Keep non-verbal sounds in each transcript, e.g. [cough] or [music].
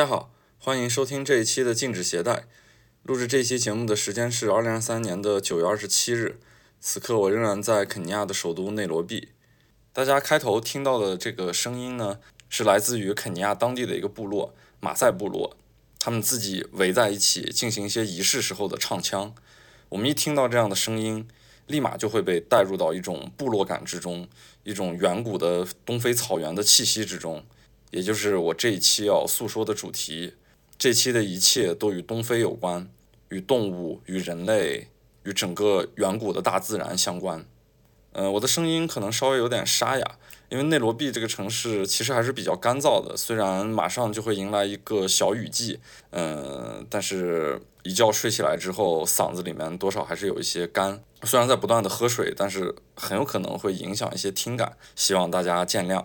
大家好，欢迎收听这一期的禁止携带。录制这期节目的时间是二零二三年的九月二十七日，此刻我仍然在肯尼亚的首都内罗毕。大家开头听到的这个声音呢，是来自于肯尼亚当地的一个部落——马赛部落，他们自己围在一起进行一些仪式时候的唱腔。我们一听到这样的声音，立马就会被带入到一种部落感之中，一种远古的东非草原的气息之中。也就是我这一期要诉说的主题，这期的一切都与东非有关，与动物、与人类、与整个远古的大自然相关。嗯，我的声音可能稍微有点沙哑，因为内罗毕这个城市其实还是比较干燥的，虽然马上就会迎来一个小雨季，嗯，但是一觉睡起来之后，嗓子里面多少还是有一些干。虽然在不断的喝水，但是很有可能会影响一些听感，希望大家见谅。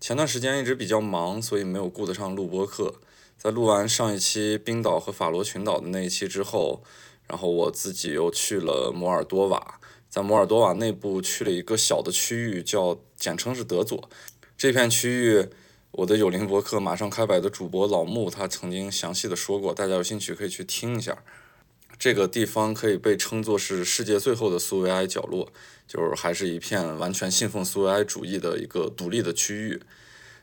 前段时间一直比较忙，所以没有顾得上录播课。在录完上一期冰岛和法罗群岛的那一期之后，然后我自己又去了摩尔多瓦，在摩尔多瓦内部去了一个小的区域，叫简称是德佐。这片区域，我的有灵博客马上开摆的主播老穆他曾经详细的说过，大家有兴趣可以去听一下。这个地方可以被称作是世界最后的苏维埃角落，就是还是一片完全信奉苏维埃主义的一个独立的区域。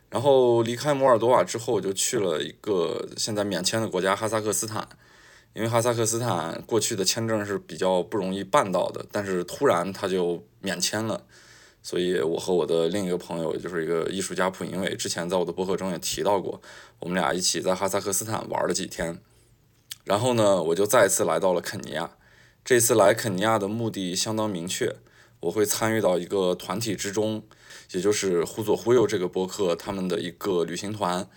然后离开摩尔多瓦之后，我就去了一个现在免签的国家哈萨克斯坦，因为哈萨克斯坦过去的签证是比较不容易办到的，但是突然他就免签了，所以我和我的另一个朋友，也就是一个艺术家普银伟，之前在我的博客中也提到过，我们俩一起在哈萨克斯坦玩了几天。然后呢，我就再次来到了肯尼亚。这次来肯尼亚的目的相当明确，我会参与到一个团体之中，也就是“忽左忽右”这个播客他们的一个旅行团。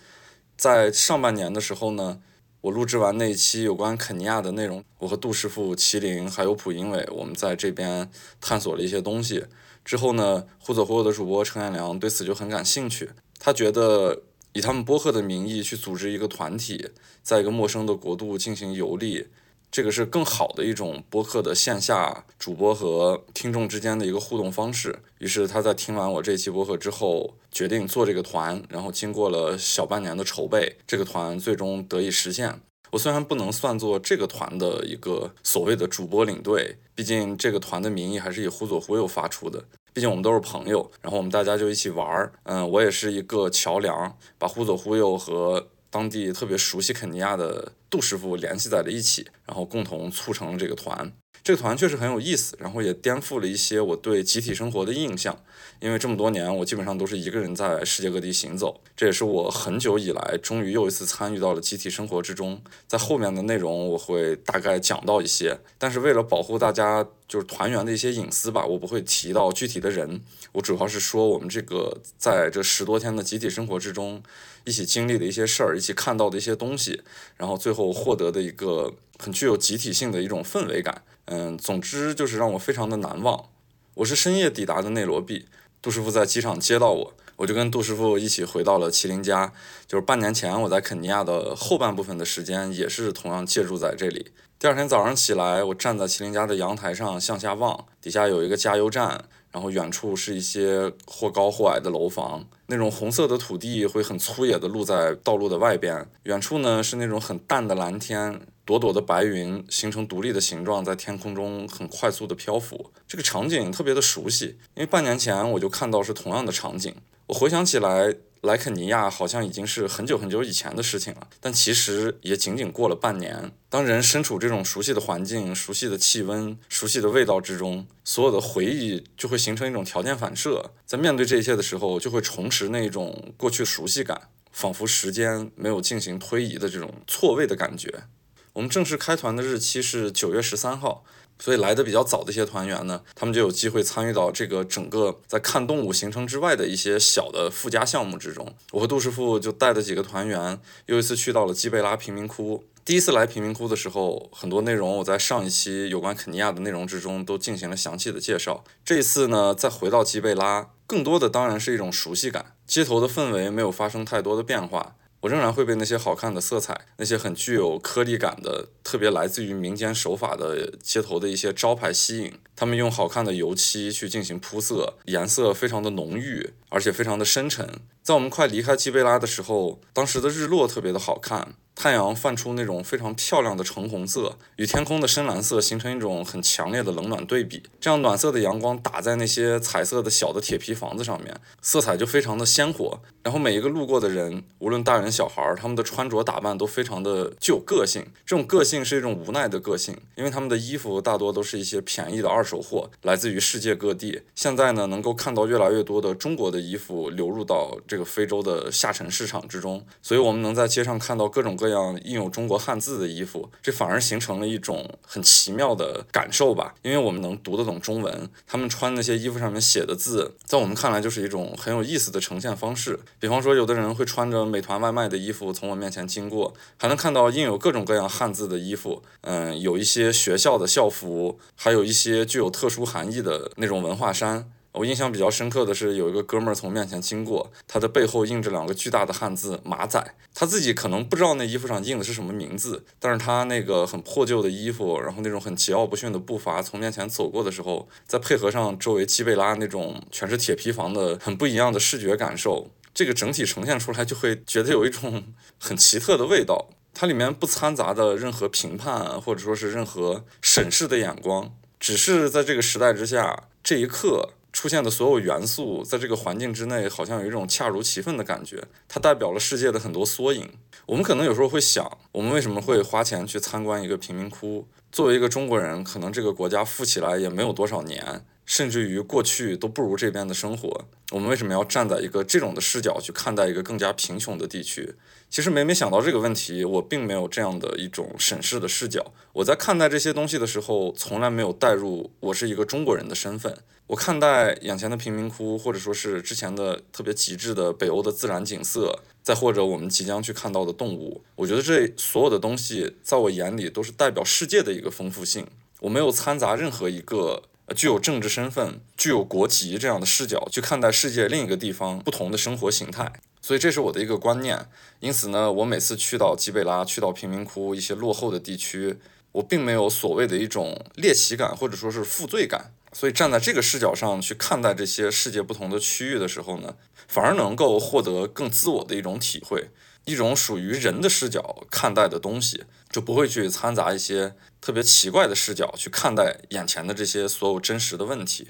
在上半年的时候呢，我录制完那一期有关肯尼亚的内容，我和杜师傅、麒麟还有普英伟，我们在这边探索了一些东西。之后呢，“忽左忽右”的主播陈彦良对此就很感兴趣，他觉得。以他们播客的名义去组织一个团体，在一个陌生的国度进行游历，这个是更好的一种播客的线下主播和听众之间的一个互动方式。于是他在听完我这期播客之后，决定做这个团。然后经过了小半年的筹备，这个团最终得以实现。我虽然不能算作这个团的一个所谓的主播领队，毕竟这个团的名义还是以忽左忽右发出的。毕竟我们都是朋友，然后我们大家就一起玩儿。嗯，我也是一个桥梁，把忽左忽右和当地特别熟悉肯尼亚的杜师傅联系在了一起，然后共同促成了这个团。这个团确实很有意思，然后也颠覆了一些我对集体生活的印象。因为这么多年，我基本上都是一个人在世界各地行走，这也是我很久以来终于又一次参与到了集体生活之中。在后面的内容我会大概讲到一些，但是为了保护大家就是团员的一些隐私吧，我不会提到具体的人。我主要是说我们这个在这十多天的集体生活之中，一起经历的一些事儿，一起看到的一些东西，然后最后获得的一个很具有集体性的一种氛围感。嗯，总之就是让我非常的难忘。我是深夜抵达的内罗毕。杜师傅在机场接到我，我就跟杜师傅一起回到了麒麟家。就是半年前我在肯尼亚的后半部分的时间，也是同样借住在这里。第二天早上起来，我站在麒麟家的阳台上向下望，底下有一个加油站，然后远处是一些或高或矮的楼房，那种红色的土地会很粗野的露在道路的外边。远处呢是那种很淡的蓝天。朵朵的白云形成独立的形状，在天空中很快速的漂浮。这个场景特别的熟悉，因为半年前我就看到是同样的场景。我回想起来，莱肯尼亚好像已经是很久很久以前的事情了，但其实也仅仅过了半年。当人身处这种熟悉的环境、熟悉的气温、熟悉的味道之中，所有的回忆就会形成一种条件反射，在面对这一切的时候，就会重拾那种过去熟悉感。仿佛时间没有进行推移的这种错位的感觉。我们正式开团的日期是九月十三号。所以来的比较早的一些团员呢，他们就有机会参与到这个整个在看动物行程之外的一些小的附加项目之中。我和杜师傅就带着几个团员，又一次去到了基贝拉贫民窟。第一次来贫民窟的时候，很多内容我在上一期有关肯尼亚的内容之中都进行了详细的介绍。这一次呢，再回到基贝拉，更多的当然是一种熟悉感。街头的氛围没有发生太多的变化。我仍然会被那些好看的色彩，那些很具有颗粒感的、特别来自于民间手法的街头的一些招牌吸引。他们用好看的油漆去进行铺色，颜色非常的浓郁，而且非常的深沉。在我们快离开基贝拉的时候，当时的日落特别的好看。太阳泛出那种非常漂亮的橙红色，与天空的深蓝色形成一种很强烈的冷暖对比。这样暖色的阳光打在那些彩色的小的铁皮房子上面，色彩就非常的鲜活。然后每一个路过的人，无论大人小孩，他们的穿着打扮都非常的具有个性。这种个性是一种无奈的个性，因为他们的衣服大多都是一些便宜的二手货，来自于世界各地。现在呢，能够看到越来越多的中国的衣服流入到这个非洲的下沉市场之中，所以我们能在街上看到各种各。这样印有中国汉字的衣服，这反而形成了一种很奇妙的感受吧。因为我们能读得懂中文，他们穿那些衣服上面写的字，在我们看来就是一种很有意思的呈现方式。比方说，有的人会穿着美团外卖的衣服从我面前经过，还能看到印有各种各样汉字的衣服。嗯，有一些学校的校服，还有一些具有特殊含义的那种文化衫。我印象比较深刻的是，有一个哥们儿从面前经过，他的背后印着两个巨大的汉字“马仔”。他自己可能不知道那衣服上印的是什么名字，但是他那个很破旧的衣服，然后那种很桀骜不驯的步伐从面前走过的时候，再配合上周围基贝拉那种全是铁皮房的很不一样的视觉感受，这个整体呈现出来就会觉得有一种 [laughs] 很奇特的味道。它里面不掺杂的任何评判或者说是任何审视的眼光，只是在这个时代之下，这一刻。出现的所有元素，在这个环境之内，好像有一种恰如其分的感觉。它代表了世界的很多缩影。我们可能有时候会想，我们为什么会花钱去参观一个贫民窟？作为一个中国人，可能这个国家富起来也没有多少年，甚至于过去都不如这边的生活。我们为什么要站在一个这种的视角去看待一个更加贫穷的地区？其实每每想到这个问题，我并没有这样的一种审视的视角。我在看待这些东西的时候，从来没有带入我是一个中国人的身份。我看待眼前的贫民窟，或者说是之前的特别极致的北欧的自然景色，再或者我们即将去看到的动物，我觉得这所有的东西，在我眼里都是代表世界的一个丰富性。我没有掺杂任何一个具有政治身份、具有国籍这样的视角去看待世界另一个地方不同的生活形态。所以这是我的一个观念，因此呢，我每次去到基贝拉，去到贫民窟一些落后的地区，我并没有所谓的一种猎奇感或者说是负罪感。所以站在这个视角上去看待这些世界不同的区域的时候呢，反而能够获得更自我的一种体会，一种属于人的视角看待的东西，就不会去掺杂一些特别奇怪的视角去看待眼前的这些所有真实的问题。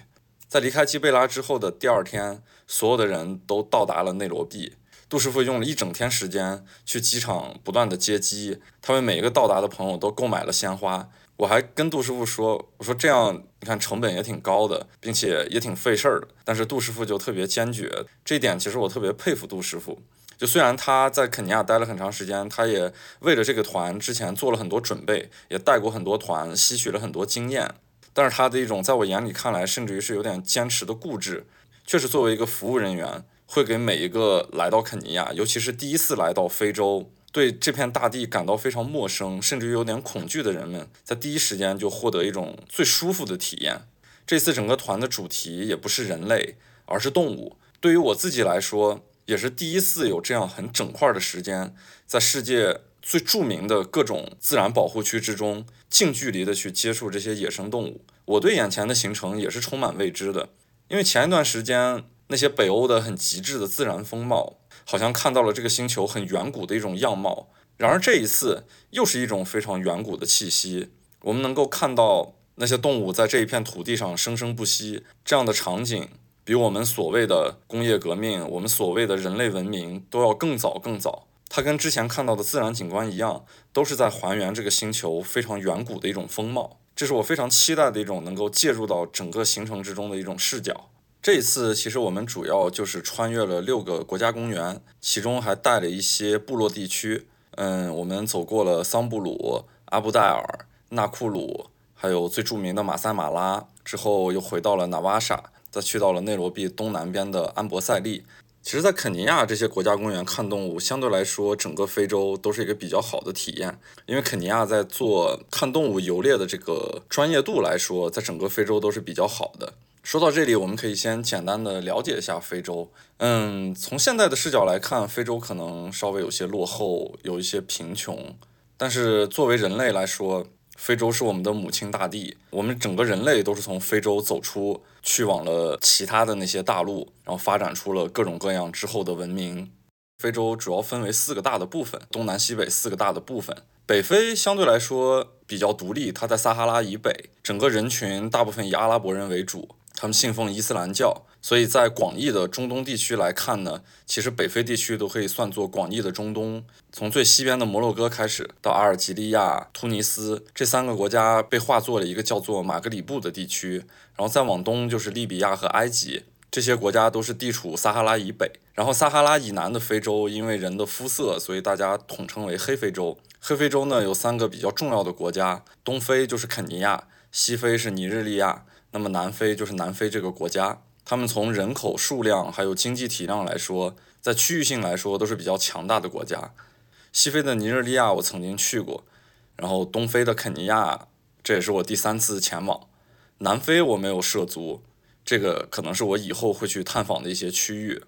在离开基贝拉之后的第二天，所有的人都到达了内罗毕。杜师傅用了一整天时间去机场不断的接机，他为每一个到达的朋友都购买了鲜花。我还跟杜师傅说：“我说这样你看成本也挺高的，并且也挺费事儿的。”但是杜师傅就特别坚决，这一点其实我特别佩服杜师傅。就虽然他在肯尼亚待了很长时间，他也为了这个团之前做了很多准备，也带过很多团，吸取了很多经验。但是他的一种在我眼里看来，甚至于是有点坚持的固执，确实作为一个服务人员。会给每一个来到肯尼亚，尤其是第一次来到非洲，对这片大地感到非常陌生，甚至于有点恐惧的人们，在第一时间就获得一种最舒服的体验。这次整个团的主题也不是人类，而是动物。对于我自己来说，也是第一次有这样很整块的时间，在世界最著名的各种自然保护区之中，近距离的去接触这些野生动物。我对眼前的行程也是充满未知的，因为前一段时间。那些北欧的很极致的自然风貌，好像看到了这个星球很远古的一种样貌。然而这一次又是一种非常远古的气息。我们能够看到那些动物在这一片土地上生生不息，这样的场景比我们所谓的工业革命，我们所谓的人类文明都要更早更早。它跟之前看到的自然景观一样，都是在还原这个星球非常远古的一种风貌。这是我非常期待的一种能够介入到整个行程之中的一种视角。这一次其实我们主要就是穿越了六个国家公园，其中还带了一些部落地区。嗯，我们走过了桑布鲁、阿布代尔、纳库鲁，还有最著名的马赛马拉，之后又回到了纳瓦沙，再去到了内罗毕东南边的安博塞利。其实，在肯尼亚这些国家公园看动物，相对来说，整个非洲都是一个比较好的体验。因为肯尼亚在做看动物游猎的这个专业度来说，在整个非洲都是比较好的。说到这里，我们可以先简单的了解一下非洲。嗯，从现在的视角来看，非洲可能稍微有些落后，有一些贫穷。但是作为人类来说，非洲是我们的母亲大地。我们整个人类都是从非洲走出去往了其他的那些大陆，然后发展出了各种各样之后的文明。非洲主要分为四个大的部分，东南西北四个大的部分。北非相对来说比较独立，它在撒哈拉以北，整个人群大部分以阿拉伯人为主。他们信奉伊斯兰教，所以在广义的中东地区来看呢，其实北非地区都可以算作广义的中东。从最西边的摩洛哥开始，到阿尔及利亚、突尼斯这三个国家被划作了一个叫做马格里布的地区，然后再往东就是利比亚和埃及，这些国家都是地处撒哈拉以北。然后撒哈拉以南的非洲，因为人的肤色，所以大家统称为黑非洲。黑非洲呢有三个比较重要的国家，东非就是肯尼亚，西非是尼日利亚。那么南非就是南非这个国家，他们从人口数量还有经济体量来说，在区域性来说都是比较强大的国家。西非的尼日利亚我曾经去过，然后东非的肯尼亚这也是我第三次前往。南非我没有涉足，这个可能是我以后会去探访的一些区域。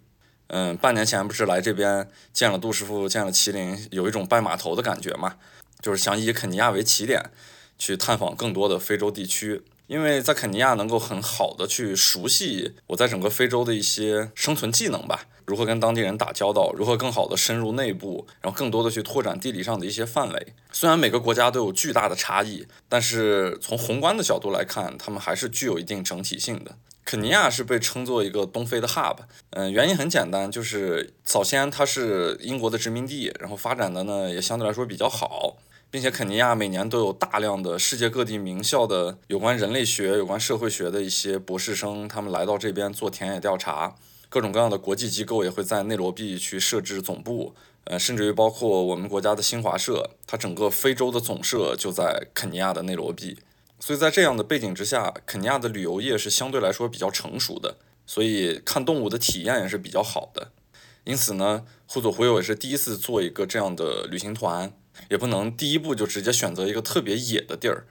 嗯，半年前不是来这边见了杜师傅，见了麒麟，有一种拜码头的感觉嘛，就是想以肯尼亚为起点，去探访更多的非洲地区。因为在肯尼亚能够很好的去熟悉我在整个非洲的一些生存技能吧，如何跟当地人打交道，如何更好的深入内部，然后更多的去拓展地理上的一些范围。虽然每个国家都有巨大的差异，但是从宏观的角度来看，他们还是具有一定整体性的。肯尼亚是被称作一个东非的 hub，嗯，原因很简单，就是早先它是英国的殖民地，然后发展的呢也相对来说比较好。并且肯尼亚每年都有大量的世界各地名校的有关人类学、有关社会学的一些博士生，他们来到这边做田野调查。各种各样的国际机构也会在内罗毕去设置总部，呃，甚至于包括我们国家的新华社，它整个非洲的总社就在肯尼亚的内罗毕。所以在这样的背景之下，肯尼亚的旅游业是相对来说比较成熟的，所以看动物的体验也是比较好的。因此呢，互左互右也是第一次做一个这样的旅行团。也不能第一步就直接选择一个特别野的地儿。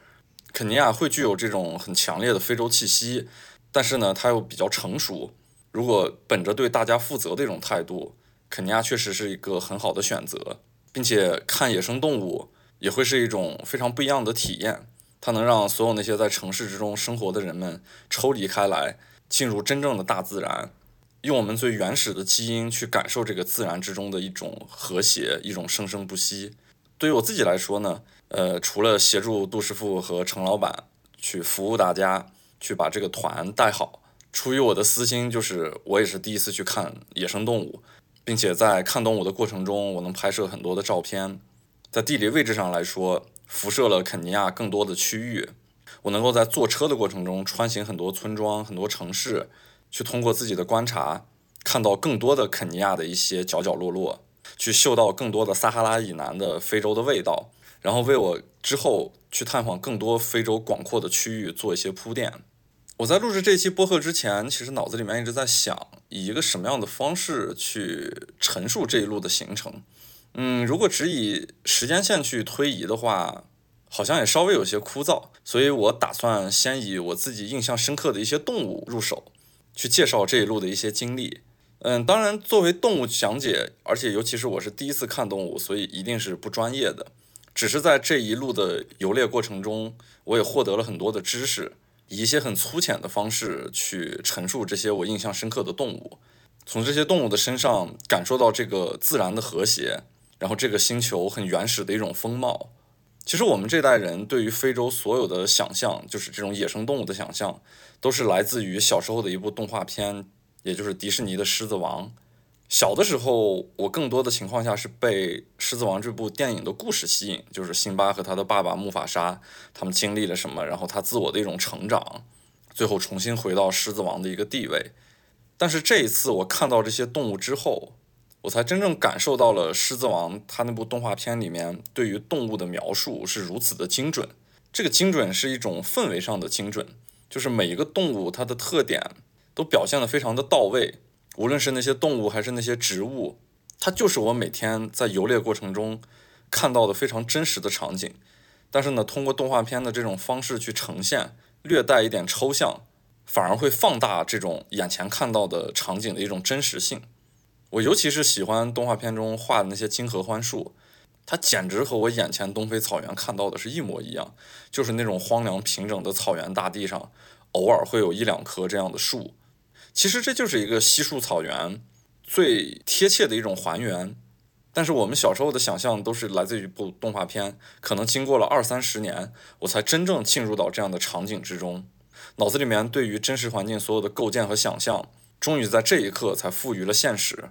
肯尼亚会具有这种很强烈的非洲气息，但是呢，它又比较成熟。如果本着对大家负责的一种态度，肯尼亚确实是一个很好的选择，并且看野生动物也会是一种非常不一样的体验。它能让所有那些在城市之中生活的人们抽离开来，进入真正的大自然，用我们最原始的基因去感受这个自然之中的一种和谐，一种生生不息。对于我自己来说呢，呃，除了协助杜师傅和程老板去服务大家，去把这个团带好，出于我的私心，就是我也是第一次去看野生动物，并且在看动物的过程中，我能拍摄很多的照片。在地理位置上来说，辐射了肯尼亚更多的区域，我能够在坐车的过程中穿行很多村庄、很多城市，去通过自己的观察，看到更多的肯尼亚的一些角角落落。去嗅到更多的撒哈拉以南的非洲的味道，然后为我之后去探访更多非洲广阔的区域做一些铺垫。我在录制这期播客之前，其实脑子里面一直在想，以一个什么样的方式去陈述这一路的行程。嗯，如果只以时间线去推移的话，好像也稍微有些枯燥，所以我打算先以我自己印象深刻的一些动物入手，去介绍这一路的一些经历。嗯，当然，作为动物讲解，而且尤其是我是第一次看动物，所以一定是不专业的。只是在这一路的游猎过程中，我也获得了很多的知识，以一些很粗浅的方式去陈述这些我印象深刻的动物，从这些动物的身上感受到这个自然的和谐，然后这个星球很原始的一种风貌。其实我们这代人对于非洲所有的想象，就是这种野生动物的想象，都是来自于小时候的一部动画片。也就是迪士尼的《狮子王》，小的时候，我更多的情况下是被《狮子王》这部电影的故事吸引，就是辛巴和他的爸爸木法沙他们经历了什么，然后他自我的一种成长，最后重新回到狮子王的一个地位。但是这一次我看到这些动物之后，我才真正感受到了《狮子王》它那部动画片里面对于动物的描述是如此的精准。这个精准是一种氛围上的精准，就是每一个动物它的特点都表现得非常的到位。无论是那些动物还是那些植物，它就是我每天在游猎过程中看到的非常真实的场景。但是呢，通过动画片的这种方式去呈现，略带一点抽象，反而会放大这种眼前看到的场景的一种真实性。我尤其是喜欢动画片中画的那些金合欢树，它简直和我眼前东非草原看到的是一模一样，就是那种荒凉平整的草原大地上，偶尔会有一两棵这样的树。其实这就是一个稀树草原最贴切的一种还原，但是我们小时候的想象都是来自于一部动画片，可能经过了二三十年，我才真正进入到这样的场景之中，脑子里面对于真实环境所有的构建和想象，终于在这一刻才赋予了现实。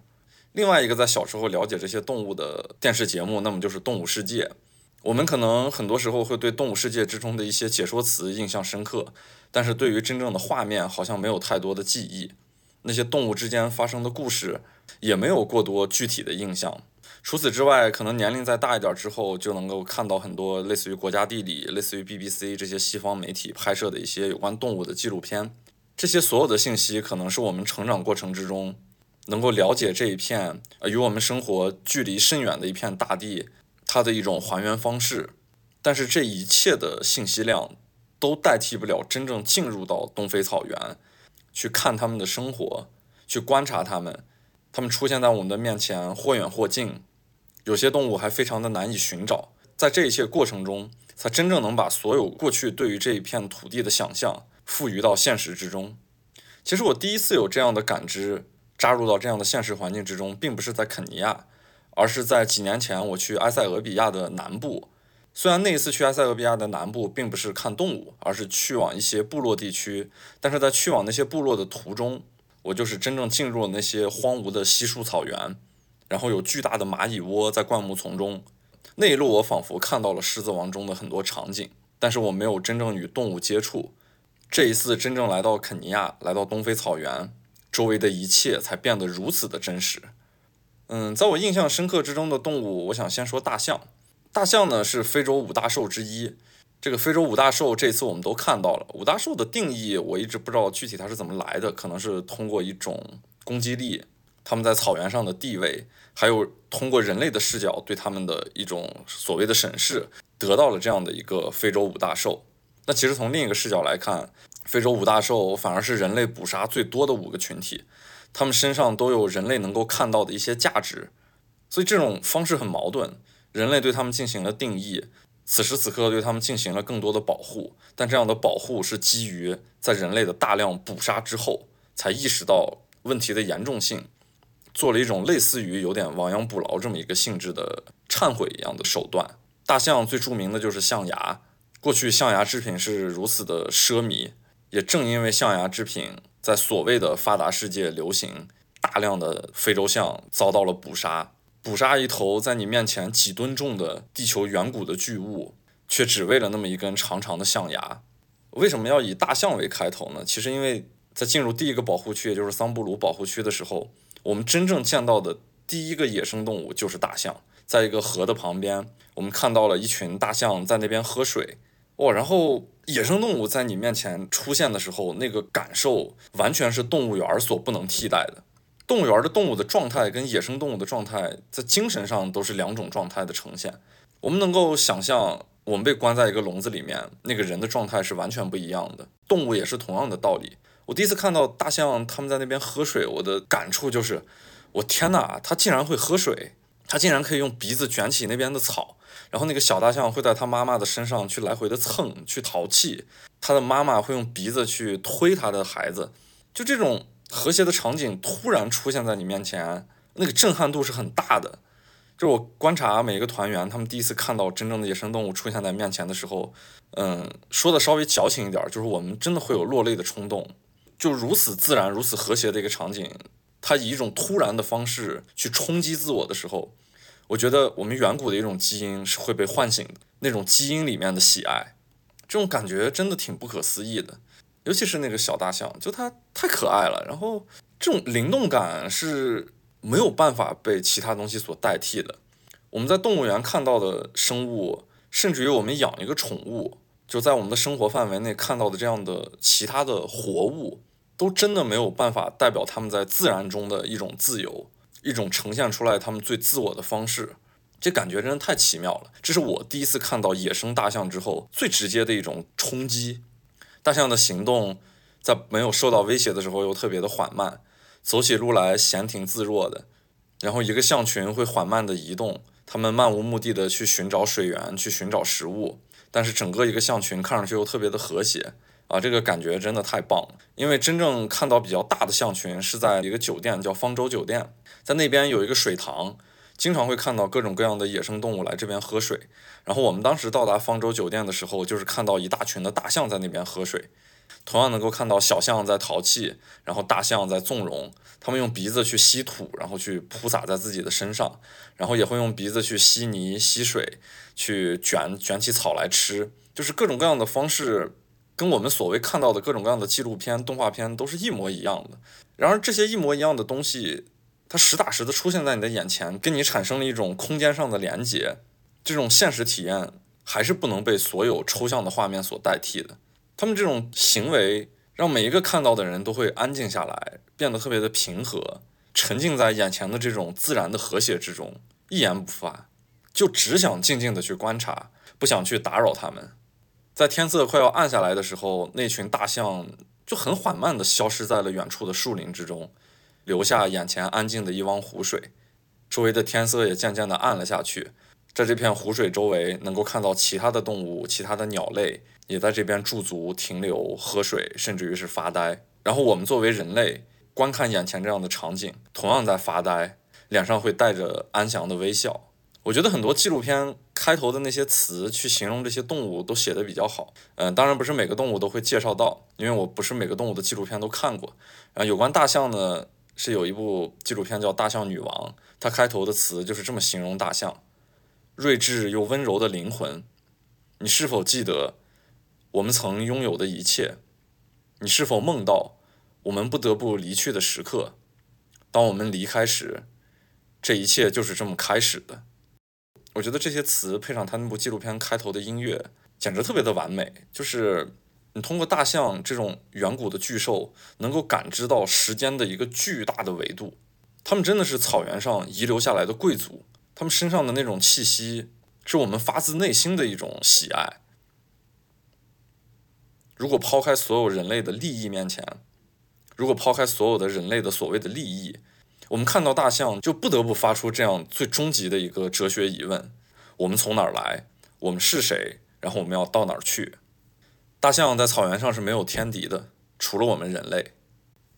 另外一个在小时候了解这些动物的电视节目，那么就是《动物世界》。我们可能很多时候会对《动物世界》之中的一些解说词印象深刻，但是对于真正的画面好像没有太多的记忆。那些动物之间发生的故事也没有过多具体的印象。除此之外，可能年龄再大一点之后，就能够看到很多类似于国家地理、类似于 BBC 这些西方媒体拍摄的一些有关动物的纪录片。这些所有的信息，可能是我们成长过程之中能够了解这一片呃与我们生活距离甚远的一片大地。它的一种还原方式，但是这一切的信息量都代替不了真正进入到东非草原，去看他们的生活，去观察他们，他们出现在我们的面前或远或近，有些动物还非常的难以寻找，在这一切过程中，才真正能把所有过去对于这一片土地的想象赋予到现实之中。其实我第一次有这样的感知，扎入到这样的现实环境之中，并不是在肯尼亚。而是在几年前，我去埃塞俄比亚的南部。虽然那一次去埃塞俄比亚的南部并不是看动物，而是去往一些部落地区。但是在去往那些部落的途中，我就是真正进入了那些荒芜的稀疏草原，然后有巨大的蚂蚁窝在灌木丛中。那一路我仿佛看到了《狮子王》中的很多场景，但是我没有真正与动物接触。这一次真正来到肯尼亚，来到东非草原，周围的一切才变得如此的真实。嗯，在我印象深刻之中的动物，我想先说大象。大象呢是非洲五大兽之一。这个非洲五大兽这次我们都看到了。五大兽的定义我一直不知道具体它是怎么来的，可能是通过一种攻击力，它们在草原上的地位，还有通过人类的视角对它们的一种所谓的审视，得到了这样的一个非洲五大兽。那其实从另一个视角来看，非洲五大兽反而是人类捕杀最多的五个群体。他们身上都有人类能够看到的一些价值，所以这种方式很矛盾。人类对他们进行了定义，此时此刻对他们进行了更多的保护，但这样的保护是基于在人类的大量捕杀之后才意识到问题的严重性，做了一种类似于有点亡羊补牢这么一个性质的忏悔一样的手段。大象最著名的就是象牙，过去象牙制品是如此的奢靡，也正因为象牙制品。在所谓的发达世界流行，大量的非洲象遭到了捕杀。捕杀一头在你面前几吨重的地球远古的巨物，却只为了那么一根长长的象牙。为什么要以大象为开头呢？其实因为在进入第一个保护区，也就是桑布鲁保护区的时候，我们真正见到的第一个野生动物就是大象。在一个河的旁边，我们看到了一群大象在那边喝水。哇，然后野生动物在你面前出现的时候，那个感受完全是动物园所不能替代的。动物园的动物的状态跟野生动物的状态，在精神上都是两种状态的呈现。我们能够想象，我们被关在一个笼子里面，那个人的状态是完全不一样的。动物也是同样的道理。我第一次看到大象他们在那边喝水，我的感触就是，我天哪，它竟然会喝水，它竟然可以用鼻子卷起那边的草。然后那个小大象会在它妈妈的身上去来回的蹭，去淘气。它的妈妈会用鼻子去推它的孩子。就这种和谐的场景突然出现在你面前，那个震撼度是很大的。就我观察每一个团员，他们第一次看到真正的野生动物出现在面前的时候，嗯，说的稍微矫情一点，就是我们真的会有落泪的冲动。就如此自然、如此和谐的一个场景，它以一种突然的方式去冲击自我的时候。我觉得我们远古的一种基因是会被唤醒的，那种基因里面的喜爱，这种感觉真的挺不可思议的。尤其是那个小大象，就它太可爱了。然后这种灵动感是没有办法被其他东西所代替的。我们在动物园看到的生物，甚至于我们养一个宠物，就在我们的生活范围内看到的这样的其他的活物，都真的没有办法代表他们在自然中的一种自由，一种呈现出来他们最自我的方式。这感觉真的太奇妙了。这是我第一次看到野生大象之后最直接的一种冲击。大象的行动在没有受到威胁的时候又特别的缓慢，走起路来闲庭自若的。然后一个象群会缓慢的移动，它们漫无目的的去寻找水源，去寻找食物。但是整个一个象群看上去又特别的和谐啊，这个感觉真的太棒了。因为真正看到比较大的象群是在一个酒店叫方舟酒店，在那边有一个水塘。经常会看到各种各样的野生动物来这边喝水，然后我们当时到达方舟酒店的时候，就是看到一大群的大象在那边喝水，同样能够看到小象在淘气，然后大象在纵容，它们用鼻子去吸土，然后去铺洒在自己的身上，然后也会用鼻子去吸泥、吸水，去卷卷起草来吃，就是各种各样的方式，跟我们所谓看到的各种各样的纪录片、动画片都是一模一样的。然而这些一模一样的东西。它实打实的出现在你的眼前，跟你产生了一种空间上的连接，这种现实体验还是不能被所有抽象的画面所代替的。他们这种行为让每一个看到的人都会安静下来，变得特别的平和，沉浸在眼前的这种自然的和谐之中，一言不发，就只想静静的去观察，不想去打扰他们。在天色快要暗下来的时候，那群大象就很缓慢地消失在了远处的树林之中。留下眼前安静的一汪湖水，周围的天色也渐渐的暗了下去。在这片湖水周围，能够看到其他的动物、其他的鸟类也在这边驻足停留、喝水，甚至于是发呆。然后我们作为人类，观看眼前这样的场景，同样在发呆，脸上会带着安详的微笑。我觉得很多纪录片开头的那些词去形容这些动物都写的比较好。嗯，当然不是每个动物都会介绍到，因为我不是每个动物的纪录片都看过。啊，有关大象呢？是有一部纪录片叫《大象女王》，它开头的词就是这么形容大象：睿智又温柔的灵魂。你是否记得我们曾拥有的一切？你是否梦到我们不得不离去的时刻？当我们离开时，这一切就是这么开始的。我觉得这些词配上他那部纪录片开头的音乐，简直特别的完美，就是。你通过大象这种远古的巨兽，能够感知到时间的一个巨大的维度。他们真的是草原上遗留下来的贵族，他们身上的那种气息，是我们发自内心的一种喜爱。如果抛开所有人类的利益面前，如果抛开所有的人类的所谓的利益，我们看到大象，就不得不发出这样最终极的一个哲学疑问：我们从哪儿来？我们是谁？然后我们要到哪儿去？大象在草原上是没有天敌的，除了我们人类。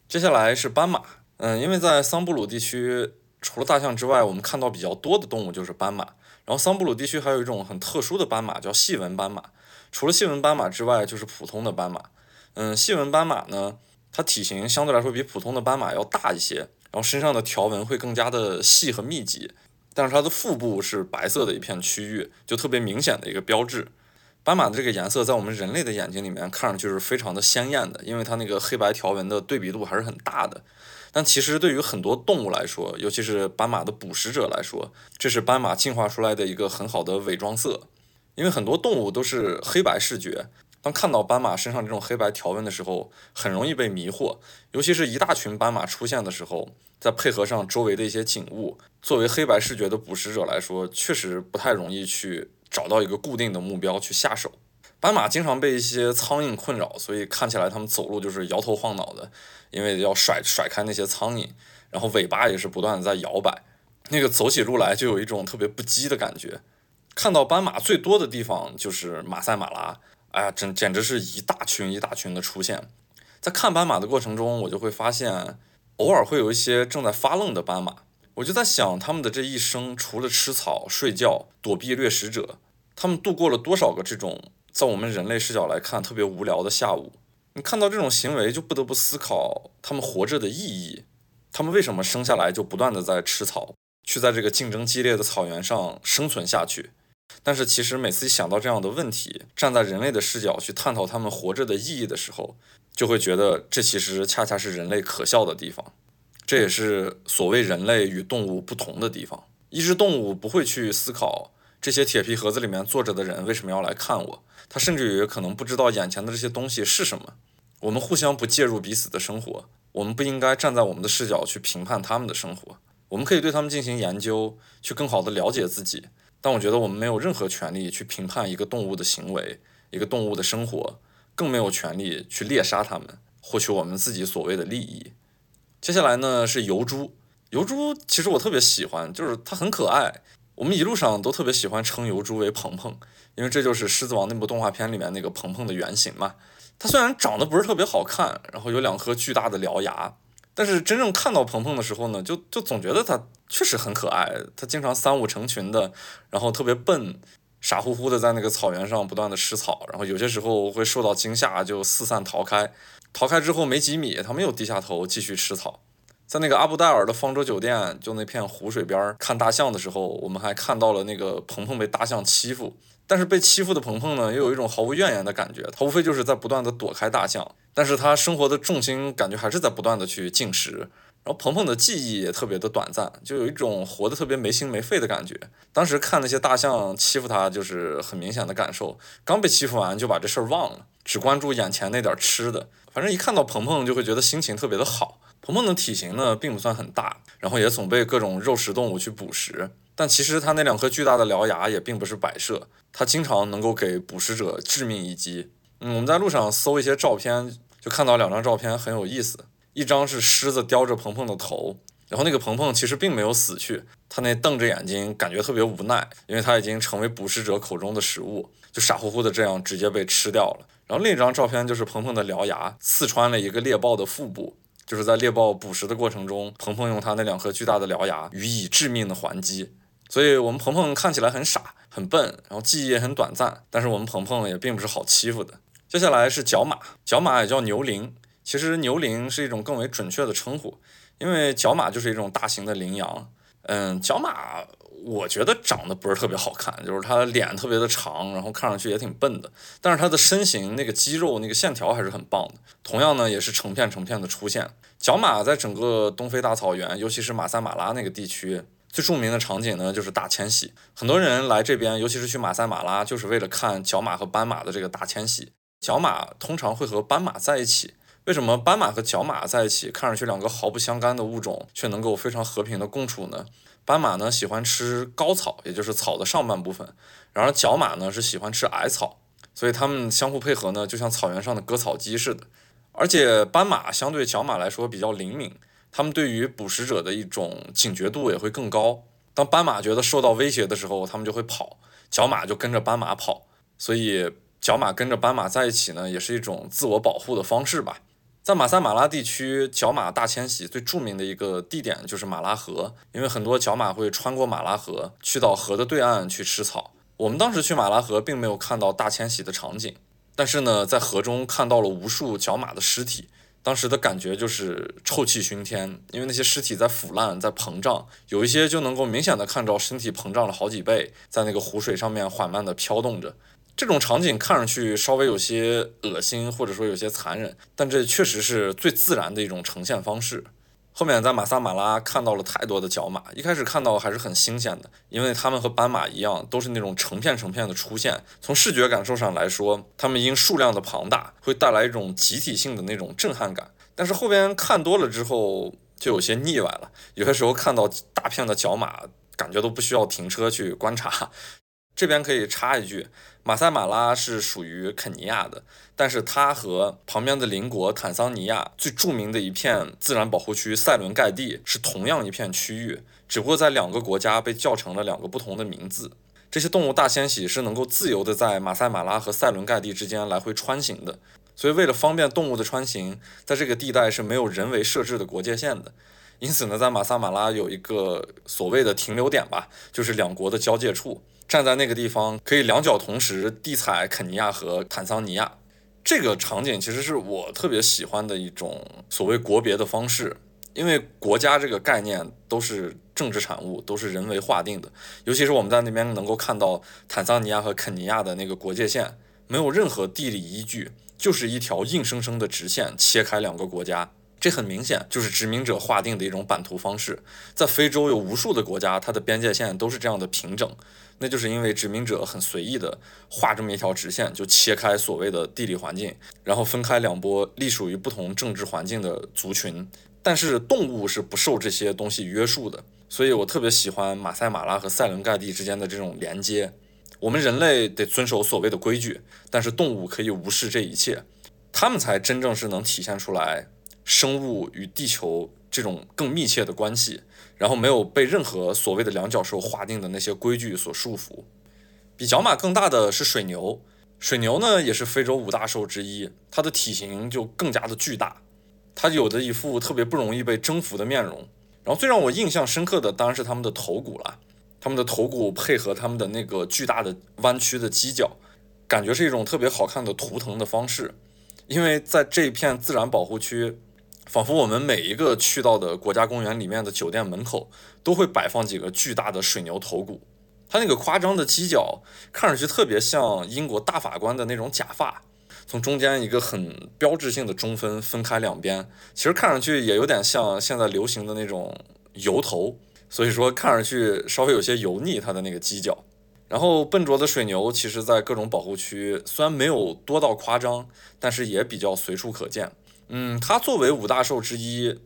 接下来是斑马，嗯，因为在桑布鲁地区，除了大象之外，我们看到比较多的动物就是斑马。然后桑布鲁地区还有一种很特殊的斑马，叫细纹斑马。除了细纹斑马之外，就是普通的斑马。嗯，细纹斑马呢，它体型相对来说比普通的斑马要大一些，然后身上的条纹会更加的细和密集，但是它的腹部是白色的一片区域，就特别明显的一个标志。斑马的这个颜色在我们人类的眼睛里面看上去是非常的鲜艳的，因为它那个黑白条纹的对比度还是很大的。但其实对于很多动物来说，尤其是斑马的捕食者来说，这是斑马进化出来的一个很好的伪装色。因为很多动物都是黑白视觉，当看到斑马身上这种黑白条纹的时候，很容易被迷惑。尤其是一大群斑马出现的时候，再配合上周围的一些景物，作为黑白视觉的捕食者来说，确实不太容易去。找到一个固定的目标去下手。斑马经常被一些苍蝇困扰，所以看起来它们走路就是摇头晃脑的，因为要甩甩开那些苍蝇，然后尾巴也是不断的在摇摆，那个走起路来就有一种特别不羁的感觉。看到斑马最多的地方就是马赛马拉，哎呀，真简直是一大群一大群的出现。在看斑马的过程中，我就会发现，偶尔会有一些正在发愣的斑马。我就在想，他们的这一生，除了吃草、睡觉、躲避掠食者，他们度过了多少个这种在我们人类视角来看特别无聊的下午？你看到这种行为，就不得不思考他们活着的意义。他们为什么生下来就不断的在吃草，去在这个竞争激烈的草原上生存下去？但是其实每次一想到这样的问题，站在人类的视角去探讨他们活着的意义的时候，就会觉得这其实恰恰是人类可笑的地方。这也是所谓人类与动物不同的地方。一只动物不会去思考这些铁皮盒子里面坐着的人为什么要来看我，它甚至于可能不知道眼前的这些东西是什么。我们互相不介入彼此的生活，我们不应该站在我们的视角去评判他们的生活。我们可以对他们进行研究，去更好的了解自己。但我觉得我们没有任何权利去评判一个动物的行为，一个动物的生活，更没有权利去猎杀它们，获取我们自己所谓的利益。接下来呢是油猪，油猪其实我特别喜欢，就是它很可爱。我们一路上都特别喜欢称油猪为鹏鹏，因为这就是《狮子王》那部动画片里面那个鹏鹏的原型嘛。它虽然长得不是特别好看，然后有两颗巨大的獠牙。但是真正看到鹏鹏的时候呢，就就总觉得它确实很可爱。它经常三五成群的，然后特别笨，傻乎乎的在那个草原上不断的吃草，然后有些时候会受到惊吓就四散逃开。逃开之后没几米，他们又低下头继续吃草。在那个阿布戴尔的方舟酒店，就那片湖水边看大象的时候，我们还看到了那个鹏鹏被大象欺负。但是被欺负的鹏鹏呢，又有一种毫无怨言的感觉。他无非就是在不断的躲开大象，但是他生活的重心感觉还是在不断的去进食。然后鹏鹏的记忆也特别的短暂，就有一种活得特别没心没肺的感觉。当时看那些大象欺负他，就是很明显的感受。刚被欺负完就把这事儿忘了，只关注眼前那点吃的。反正一看到鹏鹏就会觉得心情特别的好。鹏鹏的体型呢并不算很大，然后也总被各种肉食动物去捕食。但其实它那两颗巨大的獠牙也并不是摆设，它经常能够给捕食者致命一击。嗯，我们在路上搜一些照片，就看到两张照片很有意思。一张是狮子叼着鹏鹏的头，然后那个鹏鹏其实并没有死去，他那瞪着眼睛，感觉特别无奈，因为他已经成为捕食者口中的食物，就傻乎乎的这样直接被吃掉了。然后另一张照片就是鹏鹏的獠牙刺穿了一个猎豹的腹部，就是在猎豹捕食的过程中，鹏鹏用他那两颗巨大的獠牙予以致命的还击。所以，我们鹏鹏看起来很傻、很笨，然后记忆也很短暂。但是，我们鹏鹏也并不是好欺负的。接下来是角马，角马也叫牛羚。其实，牛羚是一种更为准确的称呼，因为角马就是一种大型的羚羊。嗯，角马我觉得长得不是特别好看，就是它脸特别的长，然后看上去也挺笨的。但是它的身形、那个肌肉、那个线条还是很棒的。同样呢，也是成片成片的出现。角马在整个东非大草原，尤其是马赛马拉那个地区。最著名的场景呢，就是大迁徙。很多人来这边，尤其是去马赛马拉，就是为了看角马和斑马的这个大迁徙。角马通常会和斑马在一起。为什么斑马和角马在一起，看上去两个毫不相干的物种，却能够非常和平的共处呢？斑马呢喜欢吃高草，也就是草的上半部分，然而角马呢是喜欢吃矮草，所以它们相互配合呢，就像草原上的割草机似的。而且斑马相对角马来说比较灵敏。它们对于捕食者的一种警觉度也会更高。当斑马觉得受到威胁的时候，它们就会跑，角马就跟着斑马跑。所以，角马跟着斑马在一起呢，也是一种自我保护的方式吧。在马赛马拉地区，角马大迁徙最著名的一个地点就是马拉河，因为很多角马会穿过马拉河，去到河的对岸去吃草。我们当时去马拉河，并没有看到大迁徙的场景，但是呢，在河中看到了无数角马的尸体。当时的感觉就是臭气熏天，因为那些尸体在腐烂，在膨胀，有一些就能够明显的看到身体膨胀了好几倍，在那个湖水上面缓慢的飘动着。这种场景看上去稍微有些恶心，或者说有些残忍，但这确实是最自然的一种呈现方式。后面在马萨马拉看到了太多的角马，一开始看到还是很新鲜的，因为它们和斑马一样，都是那种成片成片的出现。从视觉感受上来说，它们因数量的庞大，会带来一种集体性的那种震撼感。但是后边看多了之后，就有些腻歪了。有些时候看到大片的角马，感觉都不需要停车去观察。这边可以插一句，马赛马拉是属于肯尼亚的，但是它和旁边的邻国坦桑尼亚最著名的一片自然保护区塞伦盖蒂是同样一片区域，只不过在两个国家被叫成了两个不同的名字。这些动物大迁徙是能够自由的在马赛马拉和塞伦盖蒂之间来回穿行的，所以为了方便动物的穿行，在这个地带是没有人为设置的国界线的。因此呢，在马萨马拉有一个所谓的停留点吧，就是两国的交界处。站在那个地方，可以两脚同时地踩肯尼亚和坦桑尼亚，这个场景其实是我特别喜欢的一种所谓国别的方式，因为国家这个概念都是政治产物，都是人为划定的。尤其是我们在那边能够看到坦桑尼亚和肯尼亚的那个国界线，没有任何地理依据，就是一条硬生生的直线切开两个国家。这很明显就是殖民者划定的一种版图方式。在非洲有无数的国家，它的边界线都是这样的平整，那就是因为殖民者很随意的画这么一条直线，就切开所谓的地理环境，然后分开两波隶属于不同政治环境的族群。但是动物是不受这些东西约束的，所以我特别喜欢马赛马拉和塞伦盖蒂之间的这种连接。我们人类得遵守所谓的规矩，但是动物可以无视这一切，它们才真正是能体现出来生物与地球这种更密切的关系，然后没有被任何所谓的两脚兽划定的那些规矩所束缚。比角马更大的是水牛，水牛呢也是非洲五大兽之一，它的体型就更加的巨大。它有着一副特别不容易被征服的面容，然后最让我印象深刻的当然是它们的头骨了，它们的头骨配合它们的那个巨大的弯曲的犄角，感觉是一种特别好看的图腾的方式。因为在这一片自然保护区，仿佛我们每一个去到的国家公园里面的酒店门口都会摆放几个巨大的水牛头骨，它那个夸张的犄角看上去特别像英国大法官的那种假发。从中间一个很标志性的中分分开两边，其实看上去也有点像现在流行的那种油头，所以说看上去稍微有些油腻，它的那个犄角。然后笨拙的水牛，其实在各种保护区虽然没有多到夸张，但是也比较随处可见。嗯，它作为五大兽之一，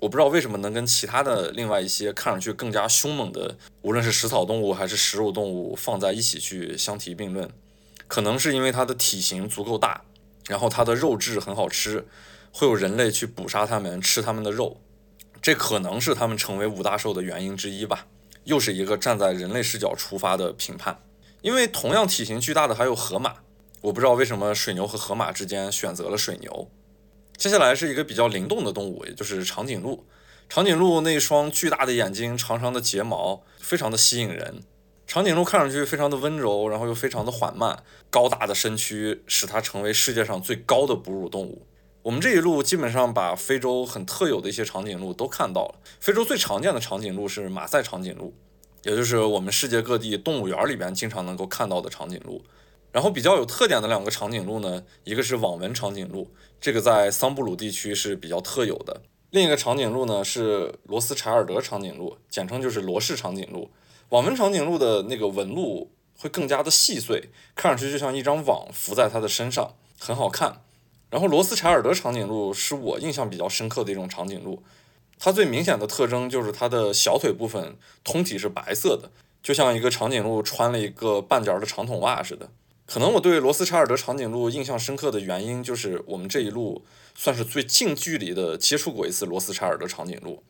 我不知道为什么能跟其他的另外一些看上去更加凶猛的，无论是食草动物还是食肉动物放在一起去相提并论，可能是因为它的体型足够大。然后它的肉质很好吃，会有人类去捕杀它们，吃它们的肉，这可能是它们成为五大兽的原因之一吧。又是一个站在人类视角出发的评判。因为同样体型巨大的还有河马，我不知道为什么水牛和河马之间选择了水牛。接下来是一个比较灵动的动物，也就是长颈鹿。长颈鹿那双巨大的眼睛、长长的睫毛，非常的吸引人。长颈鹿看上去非常的温柔，然后又非常的缓慢，高大的身躯使它成为世界上最高的哺乳动物。我们这一路基本上把非洲很特有的一些长颈鹿都看到了。非洲最常见的长颈鹿是马赛长颈鹿，也就是我们世界各地动物园里边经常能够看到的长颈鹿。然后比较有特点的两个长颈鹿呢，一个是网纹长颈鹿，这个在桑布鲁地区是比较特有的；另一个长颈鹿呢是罗斯柴尔德长颈鹿，简称就是罗氏长颈鹿。网纹长颈鹿的那个纹路会更加的细碎，看上去就像一张网浮在它的身上，很好看。然后罗斯柴尔德长颈鹿是我印象比较深刻的一种长颈鹿，它最明显的特征就是它的小腿部分通体是白色的，就像一个长颈鹿穿了一个半截的长筒袜似的。可能我对罗斯柴尔德长颈鹿印象深刻的原因，就是我们这一路算是最近距离的接触过一次罗斯柴尔德长颈鹿。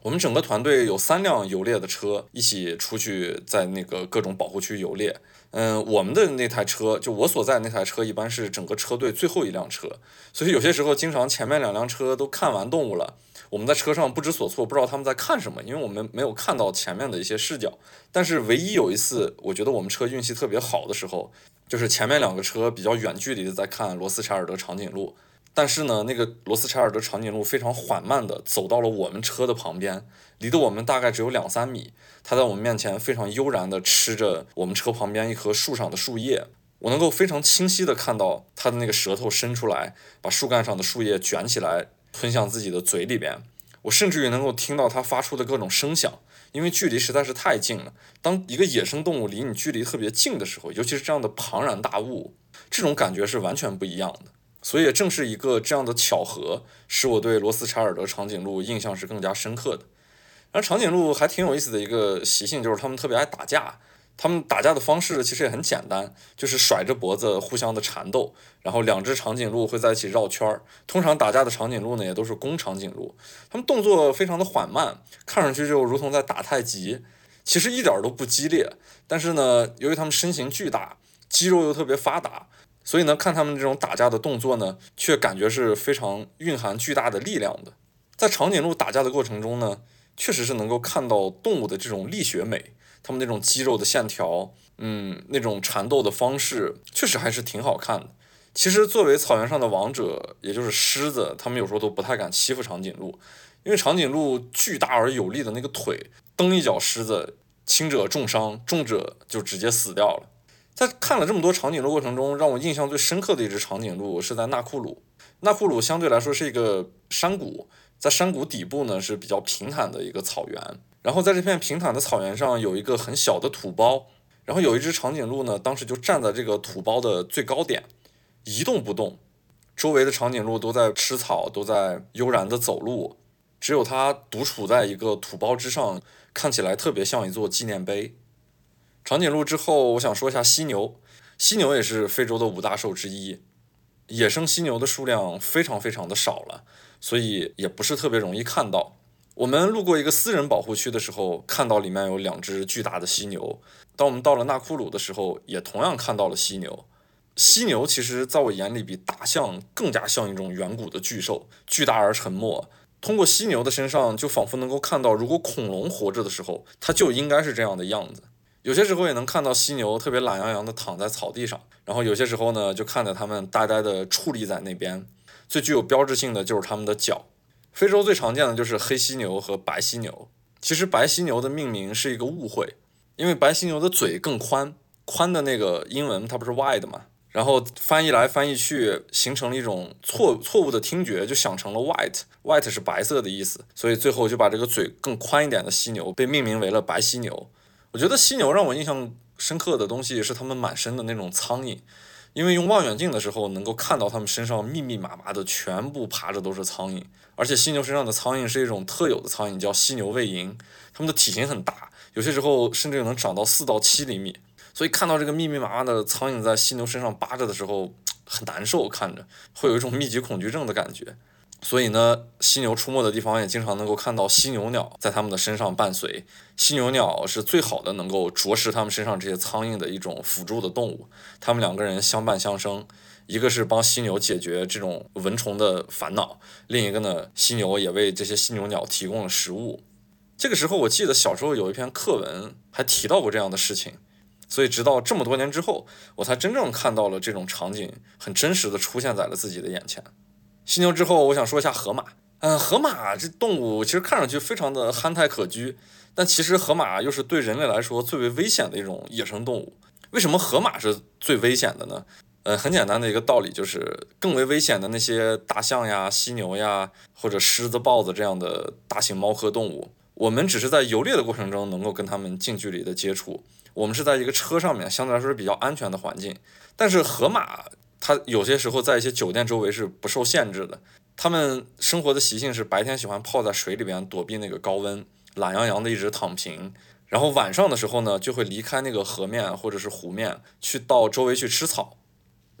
我们整个团队有三辆游猎的车，一起出去在那个各种保护区游猎。嗯，我们的那台车，就我所在那台车，一般是整个车队最后一辆车，所以有些时候经常前面两辆车都看完动物了，我们在车上不知所措，不知道他们在看什么，因为我们没有看到前面的一些视角。但是唯一有一次，我觉得我们车运气特别好的时候，就是前面两个车比较远距离的在看罗斯柴尔德长颈鹿。但是呢，那个罗斯柴尔德长颈鹿非常缓慢地走到了我们车的旁边，离得我们大概只有两三米。它在我们面前非常悠然地吃着我们车旁边一棵树上的树叶。我能够非常清晰地看到它的那个舌头伸出来，把树干上的树叶卷起来吞向自己的嘴里边。我甚至于能够听到它发出的各种声响，因为距离实在是太近了。当一个野生动物离你距离特别近的时候，尤其是这样的庞然大物，这种感觉是完全不一样的。所以正是一个这样的巧合，使我对罗斯柴尔德长颈鹿印象是更加深刻的。然后长颈鹿还挺有意思的一个习性，就是它们特别爱打架。他们打架的方式其实也很简单，就是甩着脖子互相的缠斗，然后两只长颈鹿会在一起绕圈儿。通常打架的长颈鹿呢，也都是公长颈鹿，它们动作非常的缓慢，看上去就如同在打太极，其实一点都不激烈。但是呢，由于它们身形巨大，肌肉又特别发达。所以呢，看他们这种打架的动作呢，却感觉是非常蕴含巨大的力量的。在长颈鹿打架的过程中呢，确实是能够看到动物的这种力学美，他们那种肌肉的线条，嗯，那种缠斗的方式，确实还是挺好看的。其实作为草原上的王者，也就是狮子，他们有时候都不太敢欺负长颈鹿，因为长颈鹿巨大而有力的那个腿，蹬一脚狮子，轻者重伤，重者就直接死掉了。在看了这么多长颈鹿过程中，让我印象最深刻的一只长颈鹿是在纳库鲁。纳库鲁相对来说是一个山谷，在山谷底部呢是比较平坦的一个草原，然后在这片平坦的草原上有一个很小的土包，然后有一只长颈鹿呢，当时就站在这个土包的最高点，一动不动，周围的长颈鹿都在吃草，都在悠然的走路，只有它独处在一个土包之上，看起来特别像一座纪念碑。长颈鹿之后，我想说一下犀牛，犀牛也是非洲的五大兽之一，野生犀牛的数量非常非常的少了。所以也不是特别容易看到。我们路过一个私人保护区的时候，看到里面有两只巨大的犀牛。当我们到了纳库鲁的时候，也同样看到了犀牛。犀牛其实在我眼里比大象更加像一种远古的巨兽，巨大而沉默。通过犀牛的身上，就仿佛能够看到，如果恐龙活着的时候，它就应该是这样的样子。有些时候也能看到犀牛特别懒洋洋地躺在草地上，然后有些时候呢，就看着它们呆呆地矗立在那边。最具有标志性的就是它们的脚。非洲最常见的就是黑犀牛和白犀牛。其实白犀牛的命名是一个误会，因为白犀牛的嘴更宽，宽的那个英文它不是 wide 嘛，然后翻译来翻译去形成了一种错错误的听觉，就想成了 white，white 是白色的意思，所以最后就把这个嘴更宽一点的犀牛被命名为了白犀牛。我觉得犀牛让我印象深刻的东西是它们满身的那种苍蝇。因为用望远镜的时候，能够看到它们身上密密麻麻的全部爬着都是苍蝇，而且犀牛身上的苍蝇是一种特有的苍蝇，叫犀牛胃蝇，它们的体型很大，有些时候甚至能长到四到七厘米，所以看到这个密密麻麻的苍蝇在犀牛身上扒着的时候，很难受，看着会有一种密集恐惧症的感觉。所以呢，犀牛出没的地方也经常能够看到犀牛鸟在它们的身上伴随。犀牛鸟是最好的能够啄食它们身上这些苍蝇的一种辅助的动物。它们两个人相伴相生，一个是帮犀牛解决这种蚊虫的烦恼，另一个呢，犀牛也为这些犀牛鸟提供了食物。这个时候，我记得小时候有一篇课文还提到过这样的事情，所以直到这么多年之后，我才真正看到了这种场景，很真实的出现在了自己的眼前。犀牛之后，我想说一下河马。嗯，河马这动物其实看上去非常的憨态可掬，但其实河马又是对人类来说最为危险的一种野生动物。为什么河马是最危险的呢？呃，很简单的一个道理就是，更为危险的那些大象呀、犀牛呀，或者狮子、豹子这样的大型猫科动物，我们只是在游猎的过程中能够跟它们近距离的接触，我们是在一个车上面，相对来说是比较安全的环境。但是河马。它有些时候在一些酒店周围是不受限制的。它们生活的习性是白天喜欢泡在水里边躲避那个高温，懒洋洋的一直躺平。然后晚上的时候呢，就会离开那个河面或者是湖面，去到周围去吃草。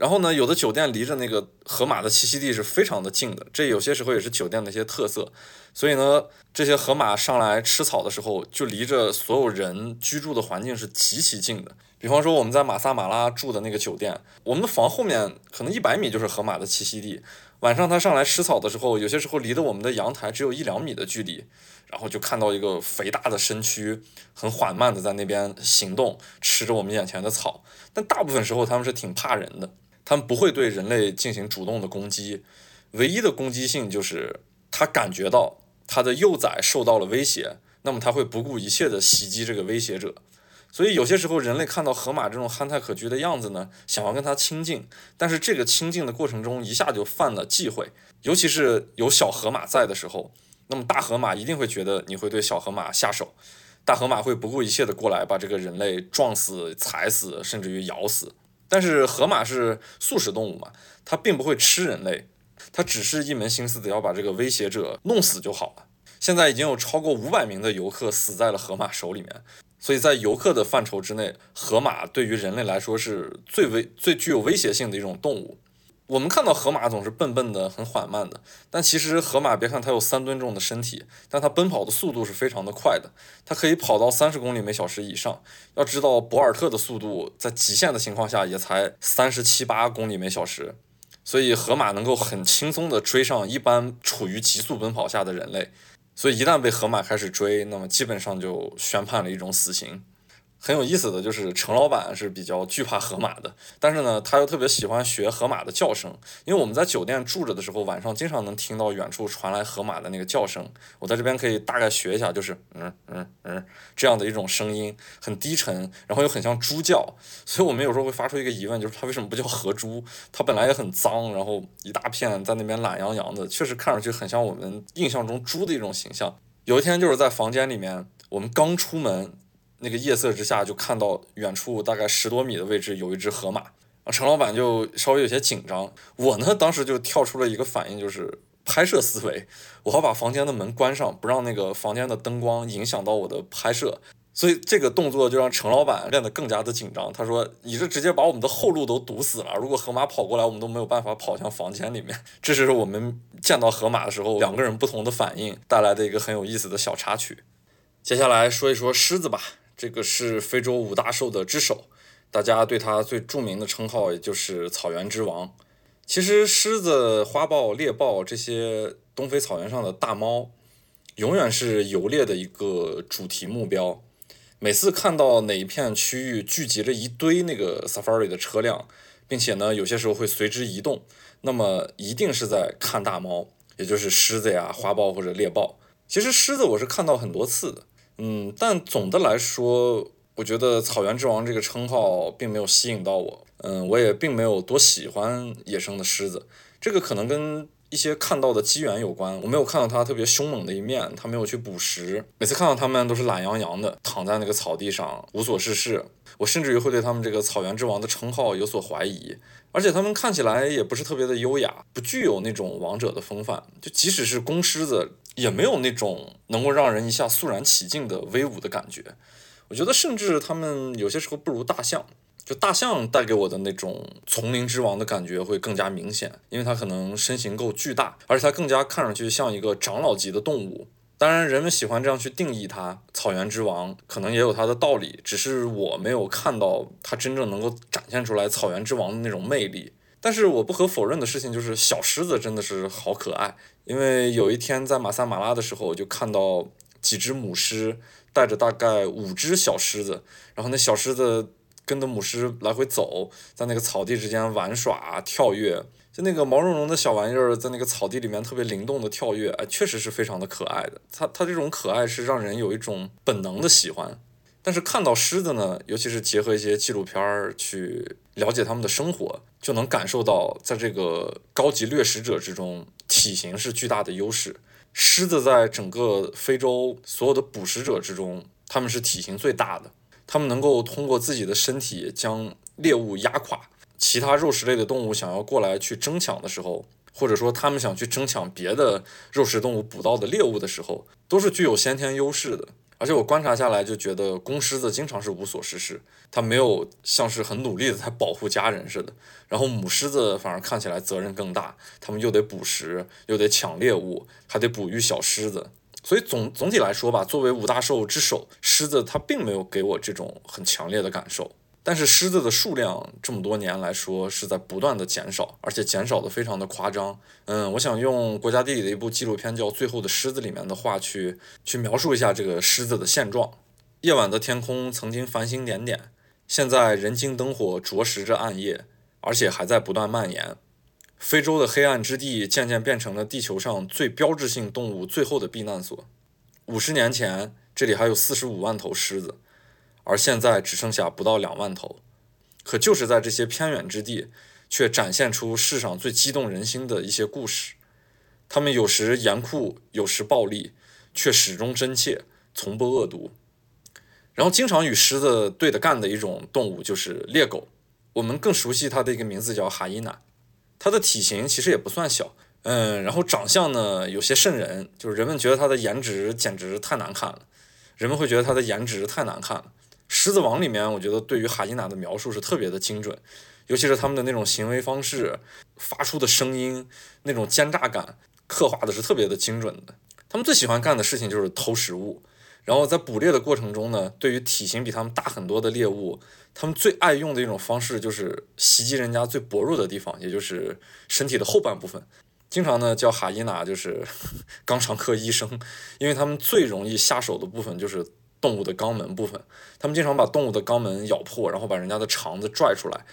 然后呢，有的酒店离着那个河马的栖息地是非常的近的，这有些时候也是酒店的一些特色。所以呢，这些河马上来吃草的时候，就离着所有人居住的环境是极其近的。比方说我们在马萨马拉住的那个酒店，我们的房后面可能一百米就是河马的栖息地。晚上它上来吃草的时候，有些时候离得我们的阳台只有一两米的距离，然后就看到一个肥大的身躯，很缓慢的在那边行动，吃着我们眼前的草。但大部分时候它们是挺怕人的，它们不会对人类进行主动的攻击，唯一的攻击性就是它感觉到它的幼崽受到了威胁，那么它会不顾一切的袭击这个威胁者。所以有些时候，人类看到河马这种憨态可掬的样子呢，想要跟它亲近，但是这个亲近的过程中，一下就犯了忌讳，尤其是有小河马在的时候，那么大河马一定会觉得你会对小河马下手，大河马会不顾一切的过来把这个人类撞死、踩死，甚至于咬死。但是河马是素食动物嘛，它并不会吃人类，它只是一门心思的要把这个威胁者弄死就好了。现在已经有超过五百名的游客死在了河马手里面。所以在游客的范畴之内，河马对于人类来说是最危、最具有威胁性的一种动物。我们看到河马总是笨笨的、很缓慢的，但其实河马别看它有三吨重的身体，但它奔跑的速度是非常的快的，它可以跑到三十公里每小时以上。要知道，博尔特的速度在极限的情况下也才三十七八公里每小时，所以河马能够很轻松的追上一般处于急速奔跑下的人类。所以一旦被河马开始追，那么基本上就宣判了一种死刑。很有意思的就是程老板是比较惧怕河马的，但是呢，他又特别喜欢学河马的叫声，因为我们在酒店住着的时候，晚上经常能听到远处传来河马的那个叫声。我在这边可以大概学一下，就是嗯嗯嗯这样的一种声音，很低沉，然后又很像猪叫，所以我们有时候会发出一个疑问，就是它为什么不叫河猪？它本来也很脏，然后一大片在那边懒洋洋的，确实看上去很像我们印象中猪的一种形象。有一天就是在房间里面，我们刚出门。那个夜色之下，就看到远处大概十多米的位置有一只河马，啊，陈老板就稍微有些紧张。我呢，当时就跳出了一个反应，就是拍摄思维，我要把房间的门关上，不让那个房间的灯光影响到我的拍摄。所以这个动作就让陈老板变得更加的紧张。他说：“你这直接把我们的后路都堵死了，如果河马跑过来，我们都没有办法跑向房间里面。”这是我们见到河马的时候两个人不同的反应带来的一个很有意思的小插曲。接下来说一说狮子吧。这个是非洲五大兽的之首，大家对它最著名的称号也就是草原之王。其实狮子、花豹、猎豹这些东非草原上的大猫，永远是游猎的一个主题目标。每次看到哪一片区域聚集着一堆那个 safari 的车辆，并且呢有些时候会随之移动，那么一定是在看大猫，也就是狮子呀、花豹或者猎豹。其实狮子我是看到很多次的。嗯，但总的来说，我觉得“草原之王”这个称号并没有吸引到我。嗯，我也并没有多喜欢野生的狮子。这个可能跟一些看到的机缘有关。我没有看到它特别凶猛的一面，它没有去捕食。每次看到它们都是懒洋洋的躺在那个草地上无所事事。我甚至于会对他们这个“草原之王”的称号有所怀疑。而且它们看起来也不是特别的优雅，不具有那种王者的风范。就即使是公狮子。也没有那种能够让人一下肃然起敬的威武的感觉，我觉得甚至他们有些时候不如大象。就大象带给我的那种丛林之王的感觉会更加明显，因为它可能身形够巨大，而且它更加看上去像一个长老级的动物。当然，人们喜欢这样去定义它，草原之王可能也有它的道理，只是我没有看到它真正能够展现出来草原之王的那种魅力。但是我不可否认的事情就是，小狮子真的是好可爱。因为有一天在马萨马拉的时候，我就看到几只母狮带着大概五只小狮子，然后那小狮子跟着母狮来回走，在那个草地之间玩耍跳跃，就那个毛茸茸的小玩意儿在那个草地里面特别灵动的跳跃，哎，确实是非常的可爱的。它它这种可爱是让人有一种本能的喜欢。但是看到狮子呢，尤其是结合一些纪录片儿去了解他们的生活，就能感受到在这个高级掠食者之中，体型是巨大的优势。狮子在整个非洲所有的捕食者之中，他们是体型最大的，他们能够通过自己的身体将猎物压垮。其他肉食类的动物想要过来去争抢的时候，或者说他们想去争抢别的肉食动物捕到的猎物的时候，都是具有先天优势的。而且我观察下来就觉得公狮子经常是无所事事，它没有像是很努力的在保护家人似的。然后母狮子反而看起来责任更大，它们又得捕食，又得抢猎物，还得哺育小狮子。所以总总体来说吧，作为五大兽之首，狮子它并没有给我这种很强烈的感受。但是狮子的数量这么多年来说是在不断的减少，而且减少的非常的夸张。嗯，我想用国家地理的一部纪录片叫《最后的狮子》里面的话去去描述一下这个狮子的现状。夜晚的天空曾经繁星点点，现在人间灯火灼蚀着暗夜，而且还在不断蔓延。非洲的黑暗之地渐渐变成了地球上最标志性动物最后的避难所。五十年前，这里还有四十五万头狮子。而现在只剩下不到两万头，可就是在这些偏远之地，却展现出世上最激动人心的一些故事。他们有时严酷，有时暴力，却始终真切，从不恶毒。然后，经常与狮子对着干的一种动物就是猎狗。我们更熟悉它的一个名字叫哈伊娜。它的体型其实也不算小，嗯，然后长相呢有些瘆人，就是人们觉得它的颜值简直太难看了。人们会觉得它的颜值太难看了。《狮子王》里面，我觉得对于哈伊娜的描述是特别的精准，尤其是他们的那种行为方式、发出的声音、那种奸诈感，刻画的是特别的精准的。他们最喜欢干的事情就是偷食物，然后在捕猎的过程中呢，对于体型比他们大很多的猎物，他们最爱用的一种方式就是袭击人家最薄弱的地方，也就是身体的后半部分。经常呢叫哈伊娜就是 [laughs] 肛肠科医生，因为他们最容易下手的部分就是。动物的肛门部分，他们经常把动物的肛门咬破，然后把人家的肠子拽出来，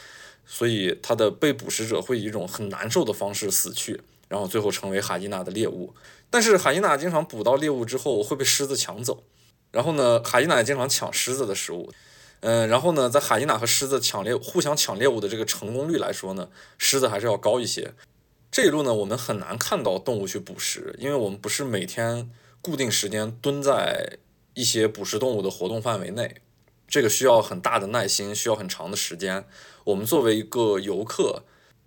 所以它的被捕食者会以一种很难受的方式死去，然后最后成为海伊娜的猎物。但是海伊娜经常捕到猎物之后会被狮子抢走，然后呢，海伊娜也经常抢狮子的食物。嗯，然后呢，在海伊娜和狮子抢猎、互相抢猎物的这个成功率来说呢，狮子还是要高一些。这一路呢，我们很难看到动物去捕食，因为我们不是每天固定时间蹲在一些捕食动物的活动范围内，这个需要很大的耐心，需要很长的时间。我们作为一个游客，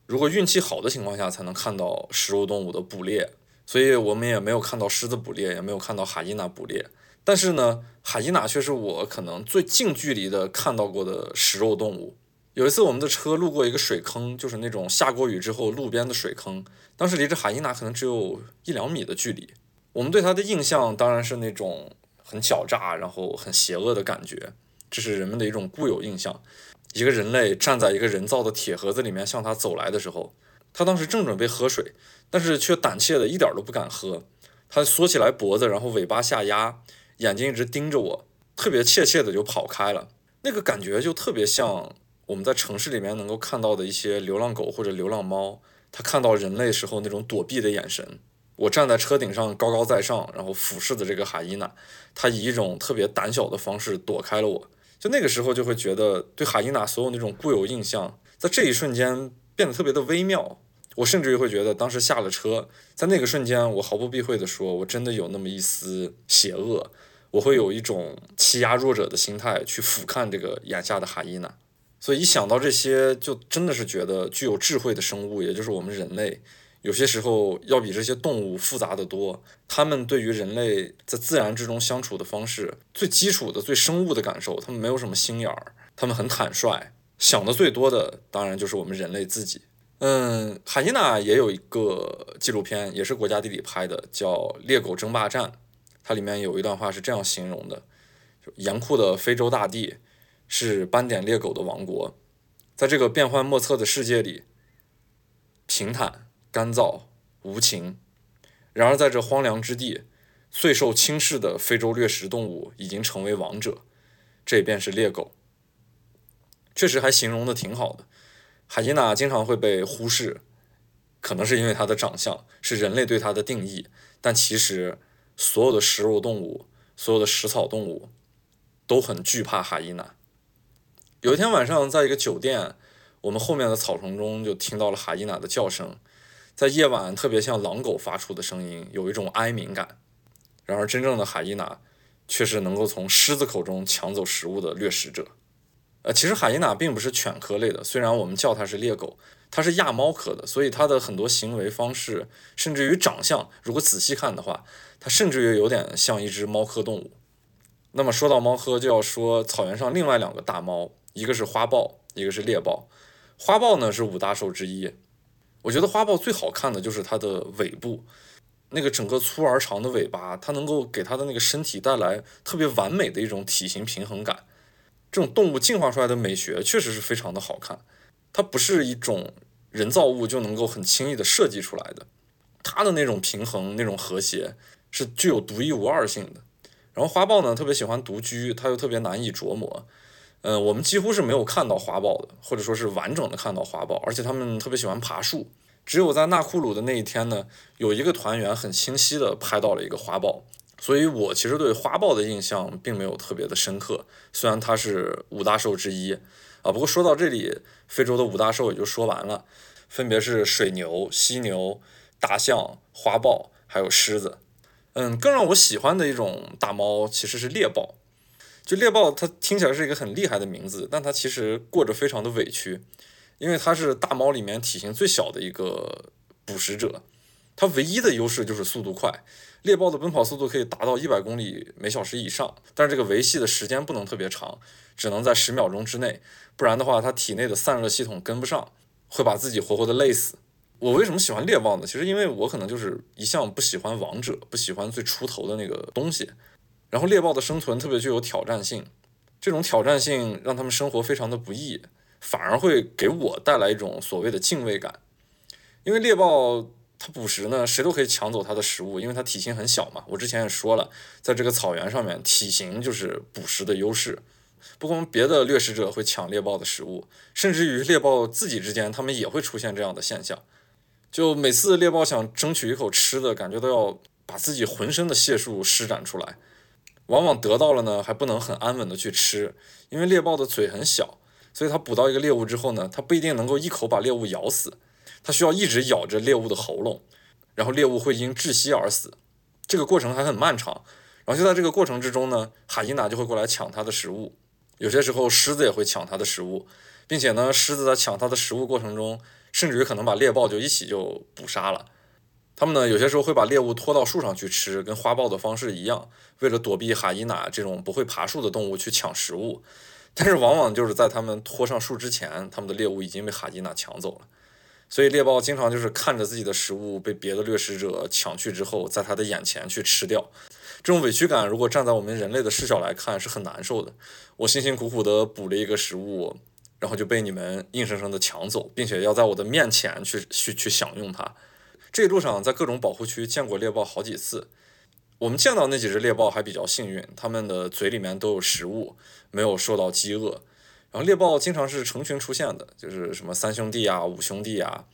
如果运气好的情况下，才能看到食肉动物的捕猎，所以我们也没有看到狮子捕猎，也没有看到海伊娜捕猎。但是呢，海伊娜却是我可能最近距离的看到过的食肉动物。有一次，我们的车路过一个水坑，就是那种下过雨之后路边的水坑。当时离着海伊娜可能只有一两米的距离。我们对它的印象当然是那种很狡诈，然后很邪恶的感觉，这是人们的一种固有印象。一个人类站在一个人造的铁盒子里面向他走来的时候，他当时正准备喝水，但是却胆怯的一点都不敢喝。他缩起来脖子，然后尾巴下压。眼睛一直盯着我，特别怯怯的就跑开了。那个感觉就特别像我们在城市里面能够看到的一些流浪狗或者流浪猫，它看到人类时候那种躲避的眼神。我站在车顶上高高在上，然后俯视的这个海伊娜，它以一种特别胆小的方式躲开了我。就那个时候就会觉得对海伊娜所有那种固有印象，在这一瞬间变得特别的微妙。我甚至于会觉得，当时下了车，在那个瞬间，我毫不避讳地说，我真的有那么一丝邪恶。我会有一种欺压弱者的心态去俯瞰这个眼下的海伊娜，所以一想到这些，就真的是觉得具有智慧的生物，也就是我们人类，有些时候要比这些动物复杂的多。他们对于人类在自然之中相处的方式，最基础的、最生物的感受，他们没有什么心眼儿，他们很坦率。想的最多的，当然就是我们人类自己。嗯，海伊娜也有一个纪录片，也是国家地理拍的，叫《猎狗争霸战》。它里面有一段话是这样形容的：严酷的非洲大地是斑点猎狗的王国，在这个变幻莫测的世界里，平坦、干燥、无情。然而，在这荒凉之地，最受轻视的非洲掠食动物已经成为王者，这便是猎狗。确实还形容的挺好的。海伊娜经常会被忽视，可能是因为它的长相是人类对它的定义，但其实所有的食肉动物、所有的食草动物都很惧怕海伊娜。有一天晚上，在一个酒店，我们后面的草丛中就听到了海伊娜的叫声，在夜晚特别像狼狗发出的声音，有一种哀鸣感。然而，真正的海伊娜却是能够从狮子口中抢走食物的掠食者。呃，其实海伊娜并不是犬科类的，虽然我们叫它是猎狗，它是亚猫科的，所以它的很多行为方式，甚至于长相，如果仔细看的话，它甚至于有点像一只猫科动物。那么说到猫科，就要说草原上另外两个大猫，一个是花豹，一个是猎豹。花豹呢是五大兽之一，我觉得花豹最好看的就是它的尾部，那个整个粗而长的尾巴，它能够给它的那个身体带来特别完美的一种体型平衡感。这种动物进化出来的美学确实是非常的好看，它不是一种人造物就能够很轻易的设计出来的，它的那种平衡、那种和谐是具有独一无二性的。然后花豹呢特别喜欢独居，它又特别难以琢磨。嗯，我们几乎是没有看到花豹的，或者说是完整的看到花豹，而且他们特别喜欢爬树。只有在纳库鲁的那一天呢，有一个团员很清晰的拍到了一个花豹。所以我其实对花豹的印象并没有特别的深刻，虽然它是五大兽之一啊。不过说到这里，非洲的五大兽也就说完了，分别是水牛、犀牛、大象、花豹，还有狮子。嗯，更让我喜欢的一种大猫其实是猎豹。就猎豹，它听起来是一个很厉害的名字，但它其实过着非常的委屈，因为它是大猫里面体型最小的一个捕食者，它唯一的优势就是速度快。猎豹的奔跑速度可以达到一百公里每小时以上，但是这个维系的时间不能特别长，只能在十秒钟之内，不然的话它体内的散热系统跟不上，会把自己活活的累死。我为什么喜欢猎豹呢？其实因为我可能就是一向不喜欢王者，不喜欢最出头的那个东西。然后猎豹的生存特别具有挑战性，这种挑战性让他们生活非常的不易，反而会给我带来一种所谓的敬畏感，因为猎豹。它捕食呢，谁都可以抢走它的食物，因为它体型很小嘛。我之前也说了，在这个草原上面，体型就是捕食的优势。不光别的掠食者会抢猎豹的食物，甚至于猎豹自己之间，他们也会出现这样的现象。就每次猎豹想争取一口吃的，感觉都要把自己浑身的解数施展出来。往往得到了呢，还不能很安稳的去吃，因为猎豹的嘴很小，所以它捕到一个猎物之后呢，它不一定能够一口把猎物咬死。它需要一直咬着猎物的喉咙，然后猎物会因窒息而死，这个过程还很漫长。然后就在这个过程之中呢，海伊娜就会过来抢它的食物，有些时候狮子也会抢它的食物，并且呢，狮子在抢它的食物过程中，甚至于可能把猎豹就一起就捕杀了。它们呢，有些时候会把猎物拖到树上去吃，跟花豹的方式一样，为了躲避哈伊娜这种不会爬树的动物去抢食物。但是往往就是在它们拖上树之前，它们的猎物已经被哈伊娜抢走了。所以猎豹经常就是看着自己的食物被别的掠食者抢去之后，在它的眼前去吃掉，这种委屈感，如果站在我们人类的视角来看，是很难受的。我辛辛苦苦的捕了一个食物，然后就被你们硬生生的抢走，并且要在我的面前去去去享用它。这一路上在各种保护区见过猎豹好几次，我们见到那几只猎豹还比较幸运，它们的嘴里面都有食物，没有受到饥饿。然后猎豹经常是成群出现的，就是什么三兄弟啊、五兄弟啊。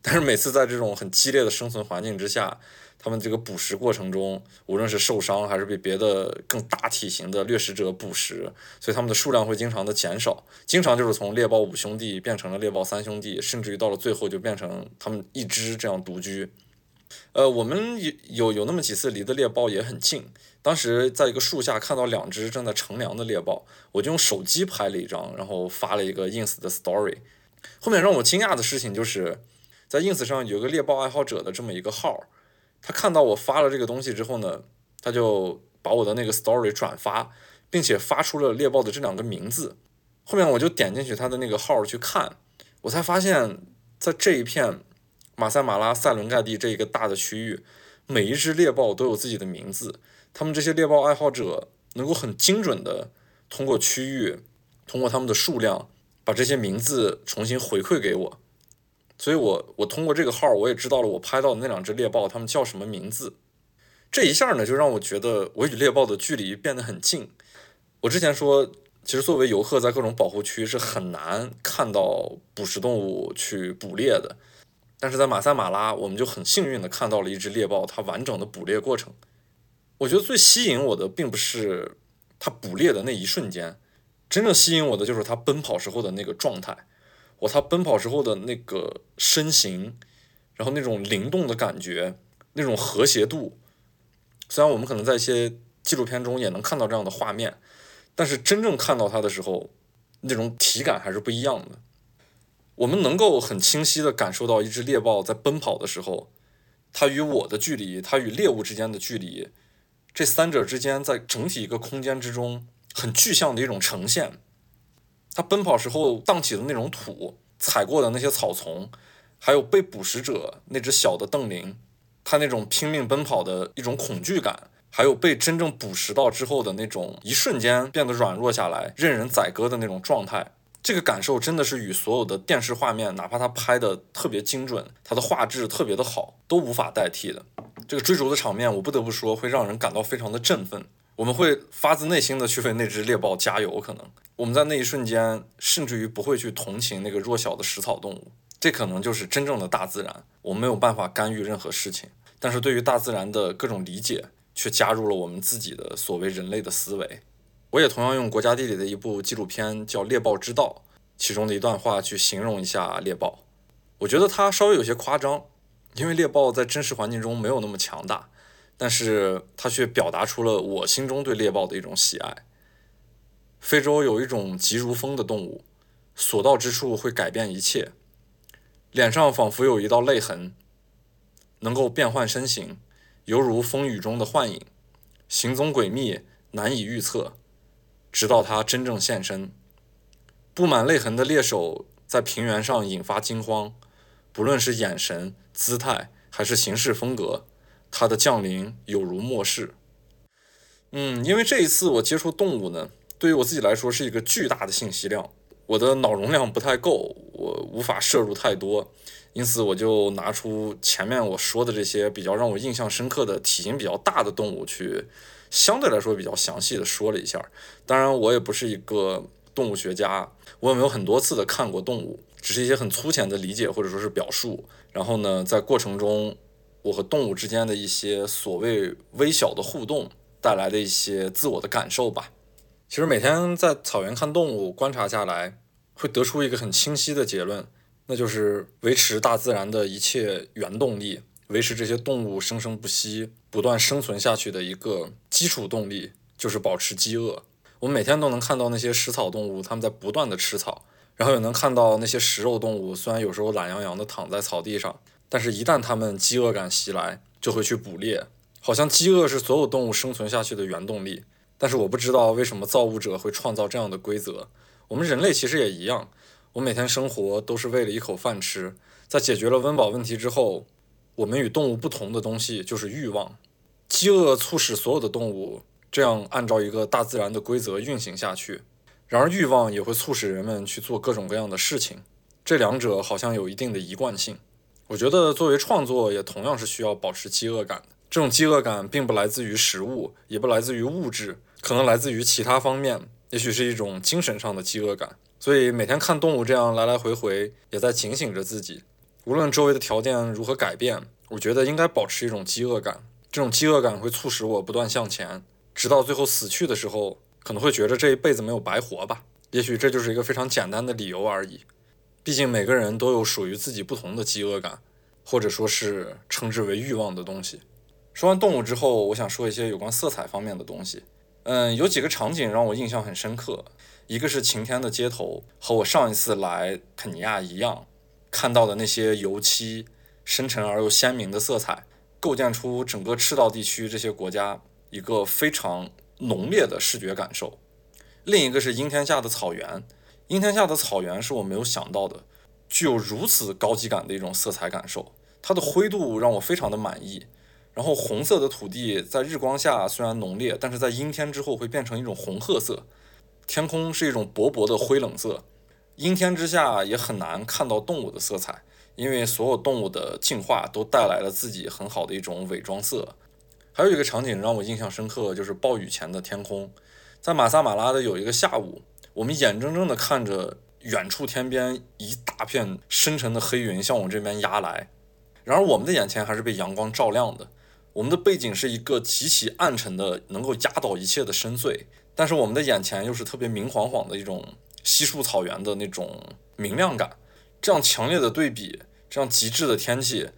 但是每次在这种很激烈的生存环境之下，他们这个捕食过程中，无论是受伤还是被别的更大体型的掠食者捕食，所以他们的数量会经常的减少，经常就是从猎豹五兄弟变成了猎豹三兄弟，甚至于到了最后就变成他们一只这样独居。呃，我们有有有那么几次离的猎豹也很近。当时在一个树下看到两只正在乘凉的猎豹，我就用手机拍了一张，然后发了一个 ins 的 story。后面让我惊讶的事情就是，在 ins 上有个猎豹爱好者的这么一个号，他看到我发了这个东西之后呢，他就把我的那个 story 转发，并且发出了猎豹的这两个名字。后面我就点进去他的那个号去看，我才发现，在这一片马赛马拉塞伦盖蒂这一个大的区域，每一只猎豹都有自己的名字。他们这些猎豹爱好者能够很精准的通过区域，通过他们的数量，把这些名字重新回馈给我。所以，我我通过这个号，我也知道了我拍到的那两只猎豹，它们叫什么名字。这一下呢，就让我觉得我与猎豹的距离变得很近。我之前说，其实作为游客，在各种保护区是很难看到捕食动物去捕猎的。但是在马赛马拉，我们就很幸运的看到了一只猎豹它完整的捕猎过程。我觉得最吸引我的并不是它捕猎的那一瞬间，真正吸引我的就是它奔跑时候的那个状态，我它奔跑时候的那个身形，然后那种灵动的感觉，那种和谐度。虽然我们可能在一些纪录片中也能看到这样的画面，但是真正看到它的时候，那种体感还是不一样的。我们能够很清晰地感受到一只猎豹在奔跑的时候，它与我的距离，它与猎物之间的距离。这三者之间，在整体一个空间之中，很具象的一种呈现。它奔跑时候荡起的那种土，踩过的那些草丛，还有被捕食者那只小的瞪羚，它那种拼命奔跑的一种恐惧感，还有被真正捕食到之后的那种一瞬间变得软弱下来、任人宰割的那种状态。这个感受真的是与所有的电视画面，哪怕它拍的特别精准，它的画质特别的好，都无法代替的。这个追逐的场面，我不得不说会让人感到非常的振奋。我们会发自内心的去为那只猎豹加油。可能我们在那一瞬间，甚至于不会去同情那个弱小的食草动物。这可能就是真正的大自然。我们没有办法干预任何事情，但是对于大自然的各种理解，却加入了我们自己的所谓人类的思维。我也同样用国家地理的一部纪录片叫《猎豹之道》，其中的一段话去形容一下猎豹。我觉得它稍微有些夸张，因为猎豹在真实环境中没有那么强大，但是它却表达出了我心中对猎豹的一种喜爱。非洲有一种疾如风的动物，所到之处会改变一切，脸上仿佛有一道泪痕，能够变换身形，犹如风雨中的幻影，行踪诡秘，难以预测。直到他真正现身，布满泪痕的猎手在平原上引发惊慌。不论是眼神、姿态，还是行事风格，他的降临有如末世。嗯，因为这一次我接触动物呢，对于我自己来说是一个巨大的信息量，我的脑容量不太够，我无法摄入太多，因此我就拿出前面我说的这些比较让我印象深刻的体型比较大的动物去，相对来说比较详细的说了一下。当然，我也不是一个动物学家，我也没有很多次的看过动物，只是一些很粗浅的理解或者说是表述。然后呢，在过程中，我和动物之间的一些所谓微小的互动带来的一些自我的感受吧。其实每天在草原看动物观察下来。会得出一个很清晰的结论，那就是维持大自然的一切原动力，维持这些动物生生不息、不断生存下去的一个基础动力，就是保持饥饿。我们每天都能看到那些食草动物，它们在不断的吃草，然后也能看到那些食肉动物，虽然有时候懒洋洋的躺在草地上，但是一旦它们饥饿感袭来，就会去捕猎，好像饥饿是所有动物生存下去的原动力。但是我不知道为什么造物者会创造这样的规则。我们人类其实也一样，我每天生活都是为了一口饭吃。在解决了温饱问题之后，我们与动物不同的东西就是欲望。饥饿促使所有的动物这样按照一个大自然的规则运行下去，然而欲望也会促使人们去做各种各样的事情。这两者好像有一定的一贯性。我觉得作为创作也同样是需要保持饥饿感的。这种饥饿感并不来自于食物，也不来自于物质，可能来自于其他方面。也许是一种精神上的饥饿感，所以每天看动物这样来来回回，也在警醒着自己。无论周围的条件如何改变，我觉得应该保持一种饥饿感。这种饥饿感会促使我不断向前，直到最后死去的时候，可能会觉得这一辈子没有白活吧。也许这就是一个非常简单的理由而已。毕竟每个人都有属于自己不同的饥饿感，或者说是称之为欲望的东西。说完动物之后，我想说一些有关色彩方面的东西。嗯，有几个场景让我印象很深刻。一个是晴天的街头，和我上一次来肯尼亚一样，看到的那些油漆深沉而又鲜明的色彩，构建出整个赤道地区这些国家一个非常浓烈的视觉感受。另一个是阴天下的草原，阴天下的草原是我没有想到的，具有如此高级感的一种色彩感受。它的灰度让我非常的满意。然后红色的土地在日光下虽然浓烈，但是在阴天之后会变成一种红褐色。天空是一种薄薄的灰冷色。阴天之下也很难看到动物的色彩，因为所有动物的进化都带来了自己很好的一种伪装色。还有一个场景让我印象深刻，就是暴雨前的天空。在马萨马拉的有一个下午，我们眼睁睁地看着远处天边一大片深沉的黑云向我这边压来，然而我们的眼前还是被阳光照亮的。我们的背景是一个极其暗沉的，能够压倒一切的深邃，但是我们的眼前又是特别明晃晃的一种稀树草原的那种明亮感。这样强烈的对比，这样极致的天气，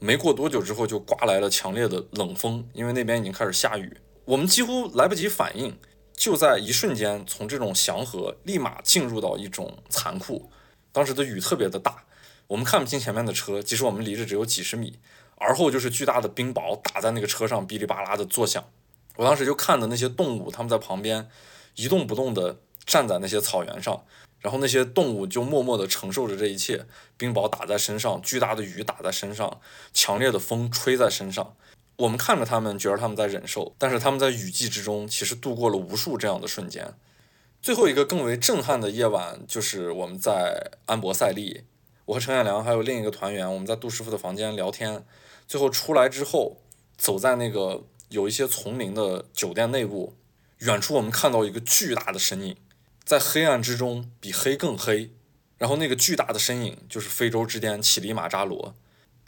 没过多久之后就刮来了强烈的冷风，因为那边已经开始下雨。我们几乎来不及反应，就在一瞬间从这种祥和立马进入到一种残酷。当时的雨特别的大，我们看不清前面的车，即使我们离着只有几十米。而后就是巨大的冰雹打在那个车上，哔哩吧啦的作响。我当时就看的那些动物，他们在旁边一动不动地站在那些草原上，然后那些动物就默默地承受着这一切。冰雹打在身上，巨大的雨打在身上，强烈的风吹在身上。我们看着他们，觉得他们在忍受，但是他们在雨季之中，其实度过了无数这样的瞬间。最后一个更为震撼的夜晚，就是我们在安博塞利，我和陈彦良还有另一个团员，我们在杜师傅的房间聊天。最后出来之后，走在那个有一些丛林的酒店内部，远处我们看到一个巨大的身影，在黑暗之中比黑更黑。然后那个巨大的身影就是非洲之巅乞力马扎罗。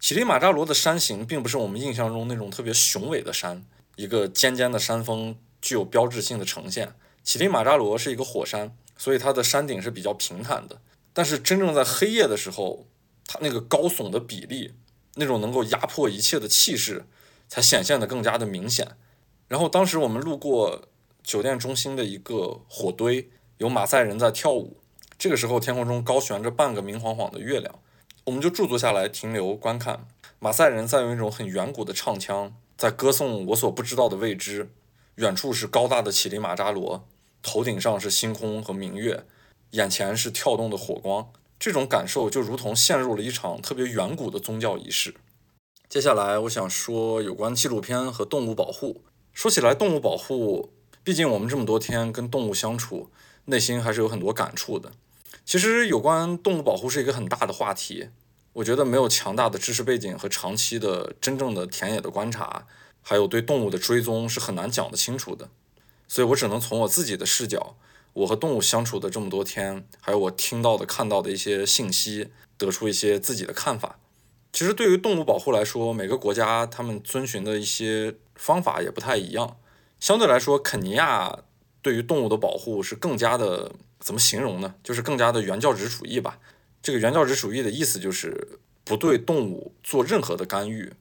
乞力马扎罗的山形并不是我们印象中那种特别雄伟的山，一个尖尖的山峰具有标志性的呈现。乞力马扎罗是一个火山，所以它的山顶是比较平坦的。但是真正在黑夜的时候，它那个高耸的比例。那种能够压迫一切的气势，才显现得更加的明显。然后当时我们路过酒店中心的一个火堆，有马赛人在跳舞。这个时候天空中高悬着半个明晃晃的月亮，我们就驻足下来停留观看。马赛人在用一种很远古的唱腔，在歌颂我所不知道的未知。远处是高大的乞力马扎罗，头顶上是星空和明月，眼前是跳动的火光。这种感受就如同陷入了一场特别远古的宗教仪式。接下来，我想说有关纪录片和动物保护。说起来，动物保护，毕竟我们这么多天跟动物相处，内心还是有很多感触的。其实有关动物保护是一个很大的话题，我觉得没有强大的知识背景和长期的真正的田野的观察，还有对动物的追踪是很难讲得清楚的。所以我只能从我自己的视角，我和动物相处的这么多天，还有我听到的、看到的一些信息，得出一些自己的看法。其实对于动物保护来说，每个国家他们遵循的一些方法也不太一样。相对来说，肯尼亚对于动物的保护是更加的怎么形容呢？就是更加的原教旨主义吧。这个原教旨主义的意思就是不对动物做任何的干预。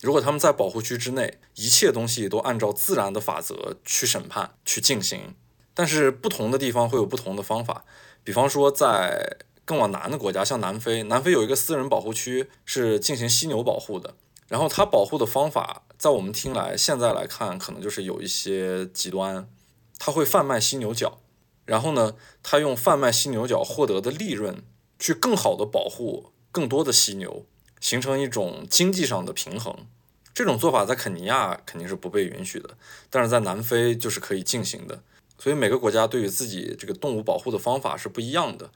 如果他们在保护区之内，一切东西都按照自然的法则去审判、去进行。但是不同的地方会有不同的方法。比方说，在更往南的国家，像南非，南非有一个私人保护区是进行犀牛保护的。然后它保护的方法，在我们听来，现在来看，可能就是有一些极端。他会贩卖犀牛角，然后呢，他用贩卖犀牛角获得的利润，去更好的保护更多的犀牛。形成一种经济上的平衡，这种做法在肯尼亚肯定是不被允许的，但是在南非就是可以进行的。所以每个国家对于自己这个动物保护的方法是不一样的。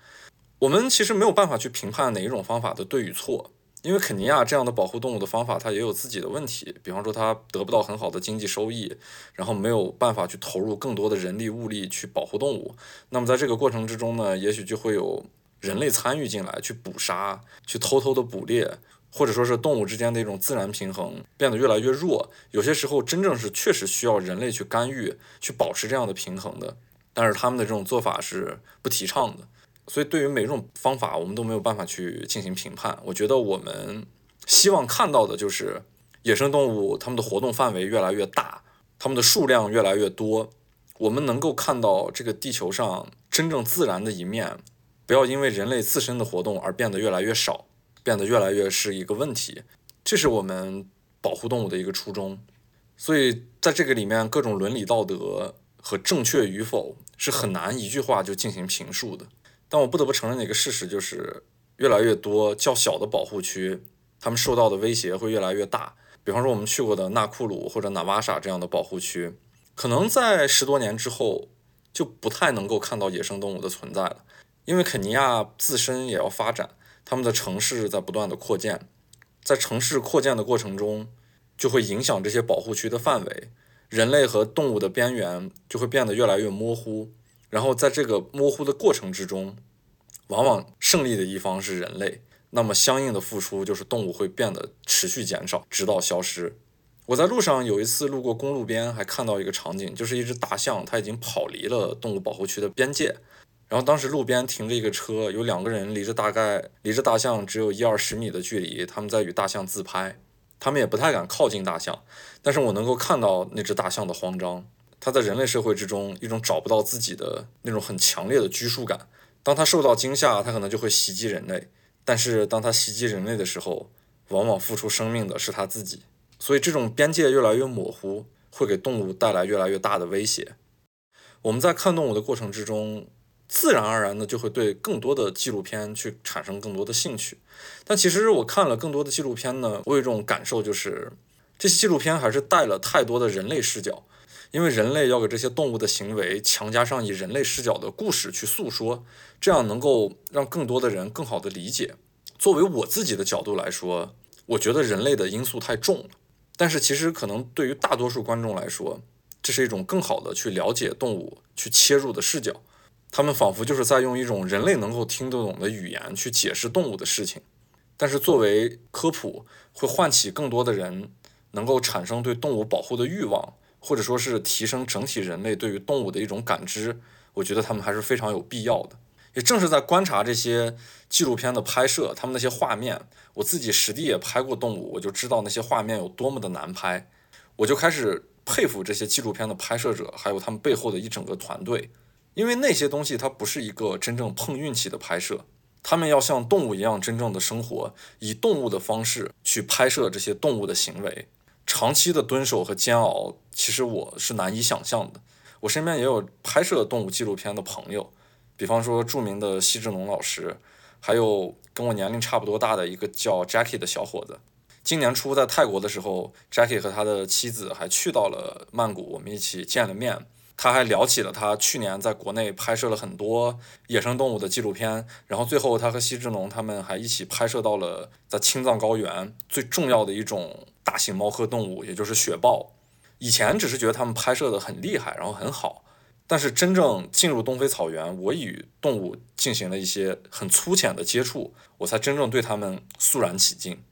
我们其实没有办法去评判哪一种方法的对与错，因为肯尼亚这样的保护动物的方法它也有自己的问题，比方说它得不到很好的经济收益，然后没有办法去投入更多的人力物力去保护动物。那么在这个过程之中呢，也许就会有人类参与进来去捕杀，去偷偷的捕猎。或者说是动物之间的一种自然平衡变得越来越弱，有些时候真正是确实需要人类去干预，去保持这样的平衡的。但是他们的这种做法是不提倡的，所以对于每一种方法，我们都没有办法去进行评判。我觉得我们希望看到的就是野生动物它们的活动范围越来越大，它们的数量越来越多，我们能够看到这个地球上真正自然的一面，不要因为人类自身的活动而变得越来越少。变得越来越是一个问题，这是我们保护动物的一个初衷。所以在这个里面，各种伦理道德和正确与否是很难一句话就进行评述的。但我不得不承认的一个事实就是，越来越多较小的保护区，他们受到的威胁会越来越大。比方说我们去过的纳库鲁或者纳瓦沙这样的保护区，可能在十多年之后就不太能够看到野生动物的存在了，因为肯尼亚自身也要发展。他们的城市在不断的扩建，在城市扩建的过程中，就会影响这些保护区的范围，人类和动物的边缘就会变得越来越模糊。然后在这个模糊的过程之中，往往胜利的一方是人类，那么相应的付出就是动物会变得持续减少，直到消失。我在路上有一次路过公路边，还看到一个场景，就是一只大象，它已经跑离了动物保护区的边界。然后当时路边停着一个车，有两个人离着大概离着大象只有一二十米的距离，他们在与大象自拍，他们也不太敢靠近大象，但是我能够看到那只大象的慌张，它在人类社会之中一种找不到自己的那种很强烈的拘束感，当它受到惊吓，它可能就会袭击人类，但是当它袭击人类的时候，往往付出生命的是它自己，所以这种边界越来越模糊，会给动物带来越来越大的威胁。我们在看动物的过程之中。自然而然的就会对更多的纪录片去产生更多的兴趣，但其实我看了更多的纪录片呢，我有一种感受就是，这些纪录片还是带了太多的人类视角，因为人类要给这些动物的行为强加上以人类视角的故事去诉说，这样能够让更多的人更好的理解。作为我自己的角度来说，我觉得人类的因素太重了，但是其实可能对于大多数观众来说，这是一种更好的去了解动物、去切入的视角。他们仿佛就是在用一种人类能够听得懂的语言去解释动物的事情，但是作为科普，会唤起更多的人能够产生对动物保护的欲望，或者说是提升整体人类对于动物的一种感知。我觉得他们还是非常有必要的。也正是在观察这些纪录片的拍摄，他们那些画面，我自己实地也拍过动物，我就知道那些画面有多么的难拍，我就开始佩服这些纪录片的拍摄者，还有他们背后的一整个团队。因为那些东西它不是一个真正碰运气的拍摄，他们要像动物一样真正的生活，以动物的方式去拍摄这些动物的行为，长期的蹲守和煎熬，其实我是难以想象的。我身边也有拍摄动物纪录片的朋友，比方说著名的西志农老师，还有跟我年龄差不多大的一个叫 Jackie 的小伙子。今年初在泰国的时候，Jackie 和他的妻子还去到了曼谷，我们一起见了面。他还聊起了他去年在国内拍摄了很多野生动物的纪录片，然后最后他和西志农他们还一起拍摄到了在青藏高原最重要的一种大型猫科动物，也就是雪豹。以前只是觉得他们拍摄的很厉害，然后很好，但是真正进入东非草原，我与动物进行了一些很粗浅的接触，我才真正对他们肃然起敬。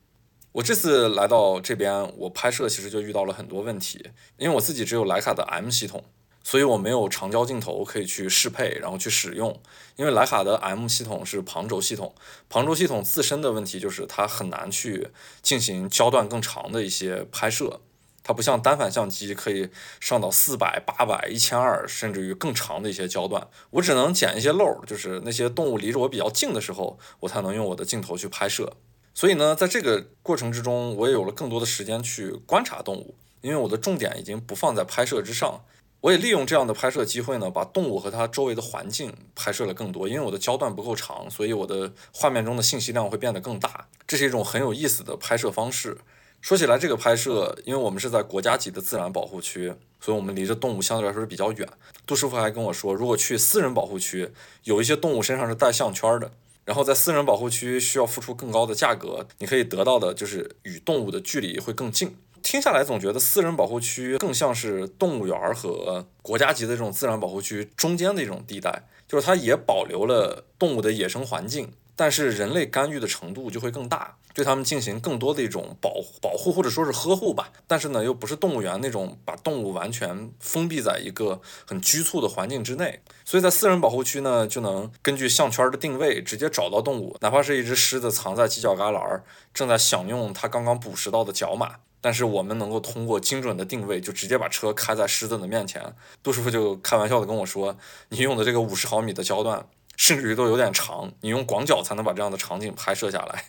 我这次来到这边，我拍摄其实就遇到了很多问题，因为我自己只有徕卡的 M 系统。所以我没有长焦镜头可以去适配，然后去使用。因为徕卡的 M 系统是旁轴系统，旁轴系统自身的问题就是它很难去进行焦段更长的一些拍摄。它不像单反相机可以上到四百、八百、一千二，甚至于更长的一些焦段。我只能捡一些漏，就是那些动物离着我比较近的时候，我才能用我的镜头去拍摄。所以呢，在这个过程之中，我也有了更多的时间去观察动物，因为我的重点已经不放在拍摄之上。我也利用这样的拍摄机会呢，把动物和它周围的环境拍摄了更多。因为我的焦段不够长，所以我的画面中的信息量会变得更大。这是一种很有意思的拍摄方式。说起来，这个拍摄，因为我们是在国家级的自然保护区，所以我们离着动物相对来说是比较远。杜师傅还跟我说，如果去私人保护区，有一些动物身上是带项圈的，然后在私人保护区需要付出更高的价格，你可以得到的就是与动物的距离会更近。听下来总觉得私人保护区更像是动物园和国家级的这种自然保护区中间的一种地带，就是它也保留了动物的野生环境，但是人类干预的程度就会更大，对它们进行更多的一种保保护或者说是呵护吧。但是呢，又不是动物园那种把动物完全封闭在一个很拘束的环境之内，所以在私人保护区呢，就能根据项圈的定位直接找到动物，哪怕是一只狮子藏在犄角旮旯，正在享用它刚刚捕食到的角马。但是我们能够通过精准的定位，就直接把车开在狮子的面前。杜师傅就开玩笑的跟我说：“你用的这个五十毫米的焦段，甚至于都有点长，你用广角才能把这样的场景拍摄下来。”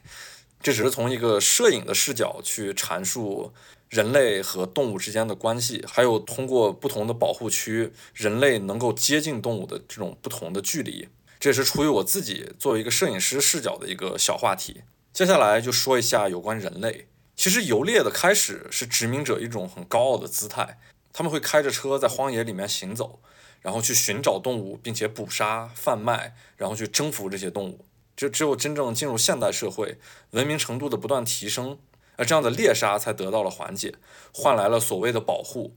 这只是从一个摄影的视角去阐述人类和动物之间的关系，还有通过不同的保护区，人类能够接近动物的这种不同的距离。这也是出于我自己作为一个摄影师视角的一个小话题。接下来就说一下有关人类。其实游猎的开始是殖民者一种很高傲的姿态，他们会开着车在荒野里面行走，然后去寻找动物，并且捕杀、贩卖，然后去征服这些动物。只只有真正进入现代社会，文明程度的不断提升，而这样的猎杀才得到了缓解，换来了所谓的保护。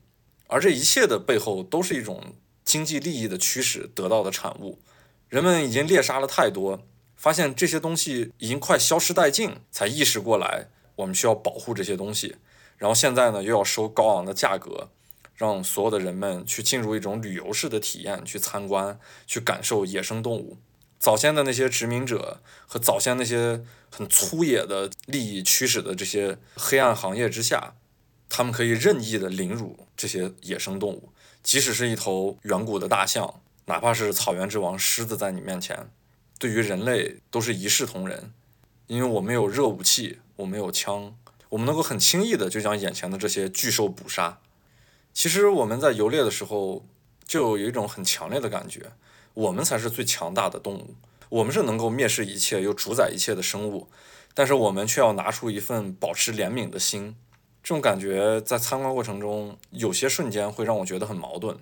而这一切的背后都是一种经济利益的驱使得到的产物。人们已经猎杀了太多，发现这些东西已经快消失殆尽，才意识过来。我们需要保护这些东西，然后现在呢又要收高昂的价格，让所有的人们去进入一种旅游式的体验，去参观、去感受野生动物。早先的那些殖民者和早先那些很粗野的利益驱使的这些黑暗行业之下，他们可以任意的凌辱这些野生动物，即使是一头远古的大象，哪怕是草原之王狮子在你面前，对于人类都是一视同仁，因为我们有热武器。我没有枪，我们能够很轻易的就将眼前的这些巨兽捕杀。其实我们在游猎的时候，就有一种很强烈的感觉，我们才是最强大的动物，我们是能够蔑视一切又主宰一切的生物，但是我们却要拿出一份保持怜悯的心。这种感觉在参观过程中，有些瞬间会让我觉得很矛盾。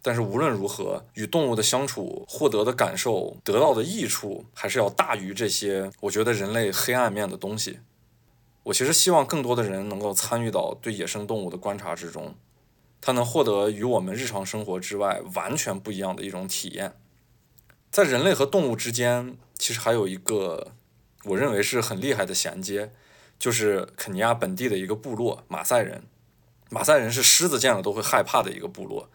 但是无论如何，与动物的相处获得的感受、得到的益处，还是要大于这些我觉得人类黑暗面的东西。我其实希望更多的人能够参与到对野生动物的观察之中，它能获得与我们日常生活之外完全不一样的一种体验。在人类和动物之间，其实还有一个我认为是很厉害的衔接，就是肯尼亚本地的一个部落——马赛人。马赛人是狮子见了都会害怕的一个部落，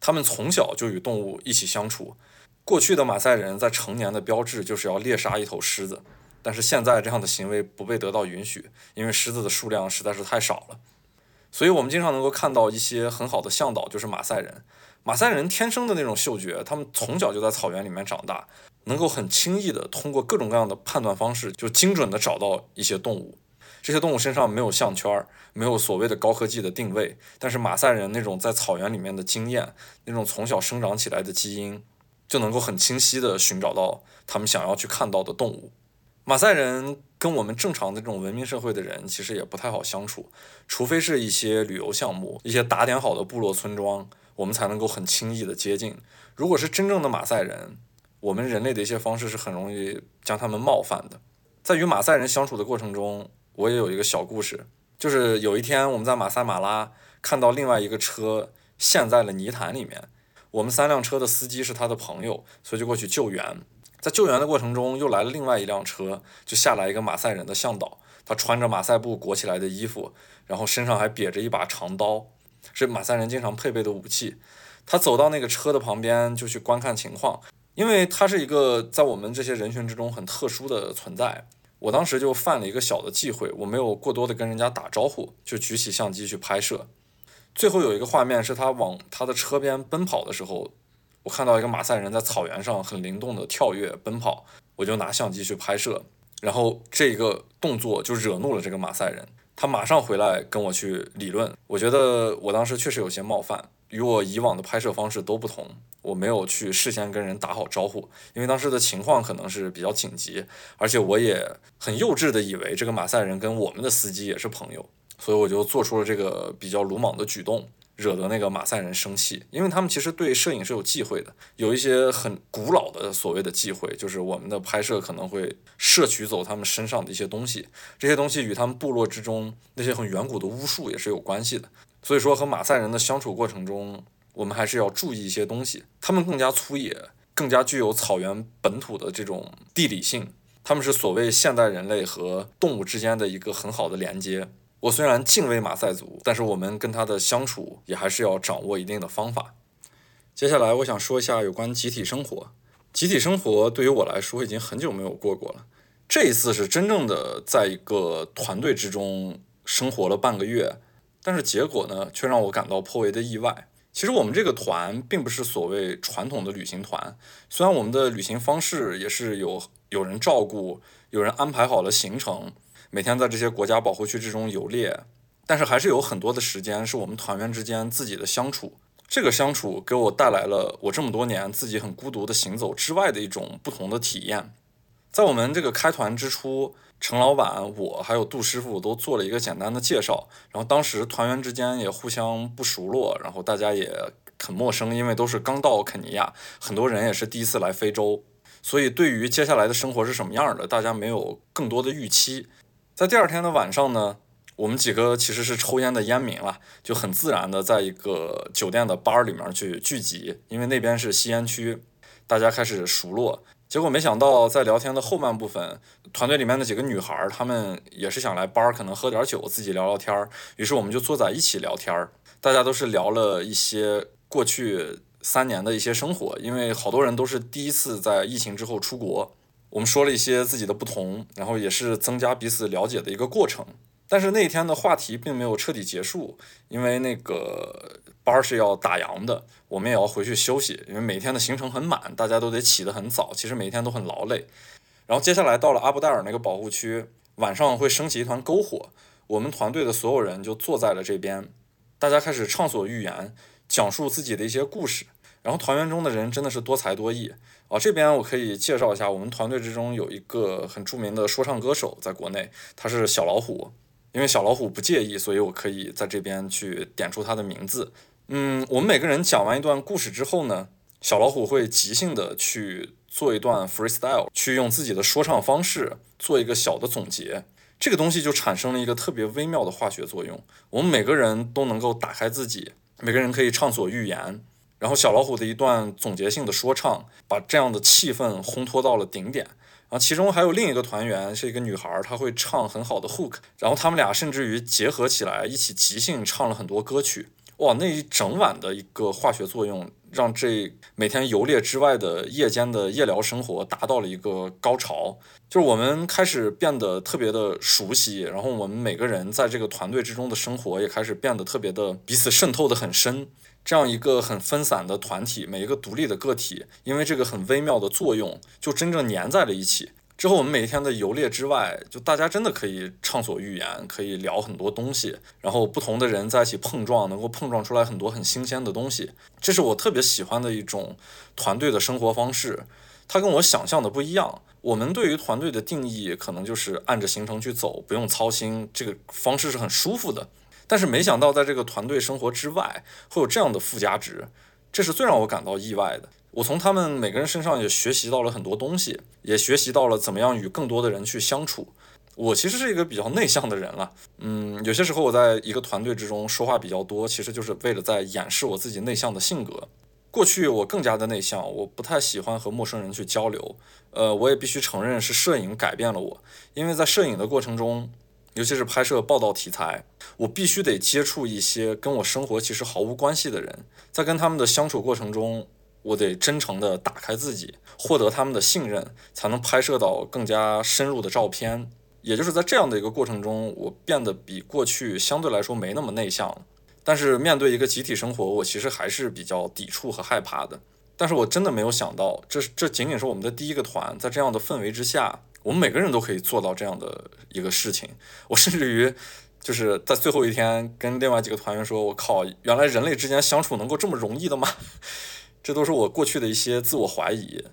他们从小就与动物一起相处。过去的马赛人在成年的标志就是要猎杀一头狮子。但是现在这样的行为不被得到允许，因为狮子的数量实在是太少了。所以，我们经常能够看到一些很好的向导，就是马赛人。马赛人天生的那种嗅觉，他们从小就在草原里面长大，能够很轻易的通过各种各样的判断方式，就精准的找到一些动物。这些动物身上没有项圈，没有所谓的高科技的定位，但是马赛人那种在草原里面的经验，那种从小生长起来的基因，就能够很清晰的寻找到他们想要去看到的动物。马赛人跟我们正常的这种文明社会的人其实也不太好相处，除非是一些旅游项目、一些打点好的部落村庄，我们才能够很轻易的接近。如果是真正的马赛人，我们人类的一些方式是很容易将他们冒犯的。在与马赛人相处的过程中，我也有一个小故事，就是有一天我们在马赛马拉看到另外一个车陷在了泥潭里面，我们三辆车的司机是他的朋友，所以就过去救援。在救援的过程中，又来了另外一辆车，就下来一个马赛人的向导，他穿着马赛布裹起来的衣服，然后身上还别着一把长刀，是马赛人经常配备的武器。他走到那个车的旁边，就去观看情况，因为他是一个在我们这些人群之中很特殊的存在。我当时就犯了一个小的忌讳，我没有过多的跟人家打招呼，就举起相机去拍摄。最后有一个画面是他往他的车边奔跑的时候。我看到一个马赛人在草原上很灵动的跳跃奔跑，我就拿相机去拍摄，然后这个动作就惹怒了这个马赛人，他马上回来跟我去理论。我觉得我当时确实有些冒犯，与我以往的拍摄方式都不同，我没有去事先跟人打好招呼，因为当时的情况可能是比较紧急，而且我也很幼稚的以为这个马赛人跟我们的司机也是朋友，所以我就做出了这个比较鲁莽的举动。惹得那个马赛人生气，因为他们其实对摄影是有忌讳的，有一些很古老的所谓的忌讳，就是我们的拍摄可能会摄取走他们身上的一些东西，这些东西与他们部落之中那些很远古的巫术也是有关系的。所以说和马赛人的相处过程中，我们还是要注意一些东西。他们更加粗野，更加具有草原本土的这种地理性，他们是所谓现代人类和动物之间的一个很好的连接。我虽然敬畏马赛族，但是我们跟他的相处也还是要掌握一定的方法。接下来我想说一下有关集体生活。集体生活对于我来说已经很久没有过过了，这一次是真正的在一个团队之中生活了半个月，但是结果呢却让我感到颇为的意外。其实我们这个团并不是所谓传统的旅行团，虽然我们的旅行方式也是有有人照顾，有人安排好了行程。每天在这些国家保护区之中游猎，但是还是有很多的时间是我们团员之间自己的相处。这个相处给我带来了我这么多年自己很孤独的行走之外的一种不同的体验。在我们这个开团之初，陈老板、我还有杜师傅都做了一个简单的介绍，然后当时团员之间也互相不熟络，然后大家也很陌生，因为都是刚到肯尼亚，很多人也是第一次来非洲，所以对于接下来的生活是什么样的，大家没有更多的预期。在第二天的晚上呢，我们几个其实是抽烟的烟民了，就很自然的在一个酒店的吧里面去聚集，因为那边是吸烟区，大家开始熟络。结果没想到，在聊天的后半部分，团队里面的几个女孩，她们也是想来吧，可能喝点酒，自己聊聊天儿。于是我们就坐在一起聊天儿，大家都是聊了一些过去三年的一些生活，因为好多人都是第一次在疫情之后出国。我们说了一些自己的不同，然后也是增加彼此了解的一个过程。但是那天的话题并没有彻底结束，因为那个班是要打烊的，我们也要回去休息。因为每天的行程很满，大家都得起得很早，其实每天都很劳累。然后接下来到了阿布代尔那个保护区，晚上会升起一团篝火，我们团队的所有人就坐在了这边，大家开始畅所欲言，讲述自己的一些故事。然后团员中的人真的是多才多艺啊！这边我可以介绍一下，我们团队之中有一个很著名的说唱歌手，在国内他是小老虎，因为小老虎不介意，所以我可以在这边去点出他的名字。嗯，我们每个人讲完一段故事之后呢，小老虎会即兴的去做一段 freestyle，去用自己的说唱方式做一个小的总结，这个东西就产生了一个特别微妙的化学作用，我们每个人都能够打开自己，每个人可以畅所欲言。然后小老虎的一段总结性的说唱，把这样的气氛烘托到了顶点。然后其中还有另一个团员是一个女孩，她会唱很好的 hook。然后他们俩甚至于结合起来一起即兴唱了很多歌曲。哇，那一整晚的一个化学作用，让这每天游猎之外的夜间的夜聊生活达到了一个高潮。就是我们开始变得特别的熟悉，然后我们每个人在这个团队之中的生活也开始变得特别的彼此渗透的很深。这样一个很分散的团体，每一个独立的个体，因为这个很微妙的作用，就真正粘在了一起。之后，我们每天的游猎之外，就大家真的可以畅所欲言，可以聊很多东西。然后，不同的人在一起碰撞，能够碰撞出来很多很新鲜的东西。这是我特别喜欢的一种团队的生活方式。它跟我想象的不一样。我们对于团队的定义可能就是按着行程去走，不用操心，这个方式是很舒服的。但是没想到在这个团队生活之外会有这样的附加值，这是最让我感到意外的。我从他们每个人身上也学习到了很多东西，也学习到了怎么样与更多的人去相处。我其实是一个比较内向的人了，嗯，有些时候我在一个团队之中说话比较多，其实就是为了在掩饰我自己内向的性格。过去我更加的内向，我不太喜欢和陌生人去交流。呃，我也必须承认是摄影改变了我，因为在摄影的过程中，尤其是拍摄报道题材，我必须得接触一些跟我生活其实毫无关系的人，在跟他们的相处过程中，我得真诚的打开自己，获得他们的信任，才能拍摄到更加深入的照片。也就是在这样的一个过程中，我变得比过去相对来说没那么内向了。但是面对一个集体生活，我其实还是比较抵触和害怕的。但是我真的没有想到，这这仅仅是我们的第一个团，在这样的氛围之下，我们每个人都可以做到这样的一个事情。[laughs] 我甚至于就是在最后一天跟另外几个团员说：“我靠，原来人类之间相处能够这么容易的吗？” [laughs] 这都是我过去的一些自我怀疑。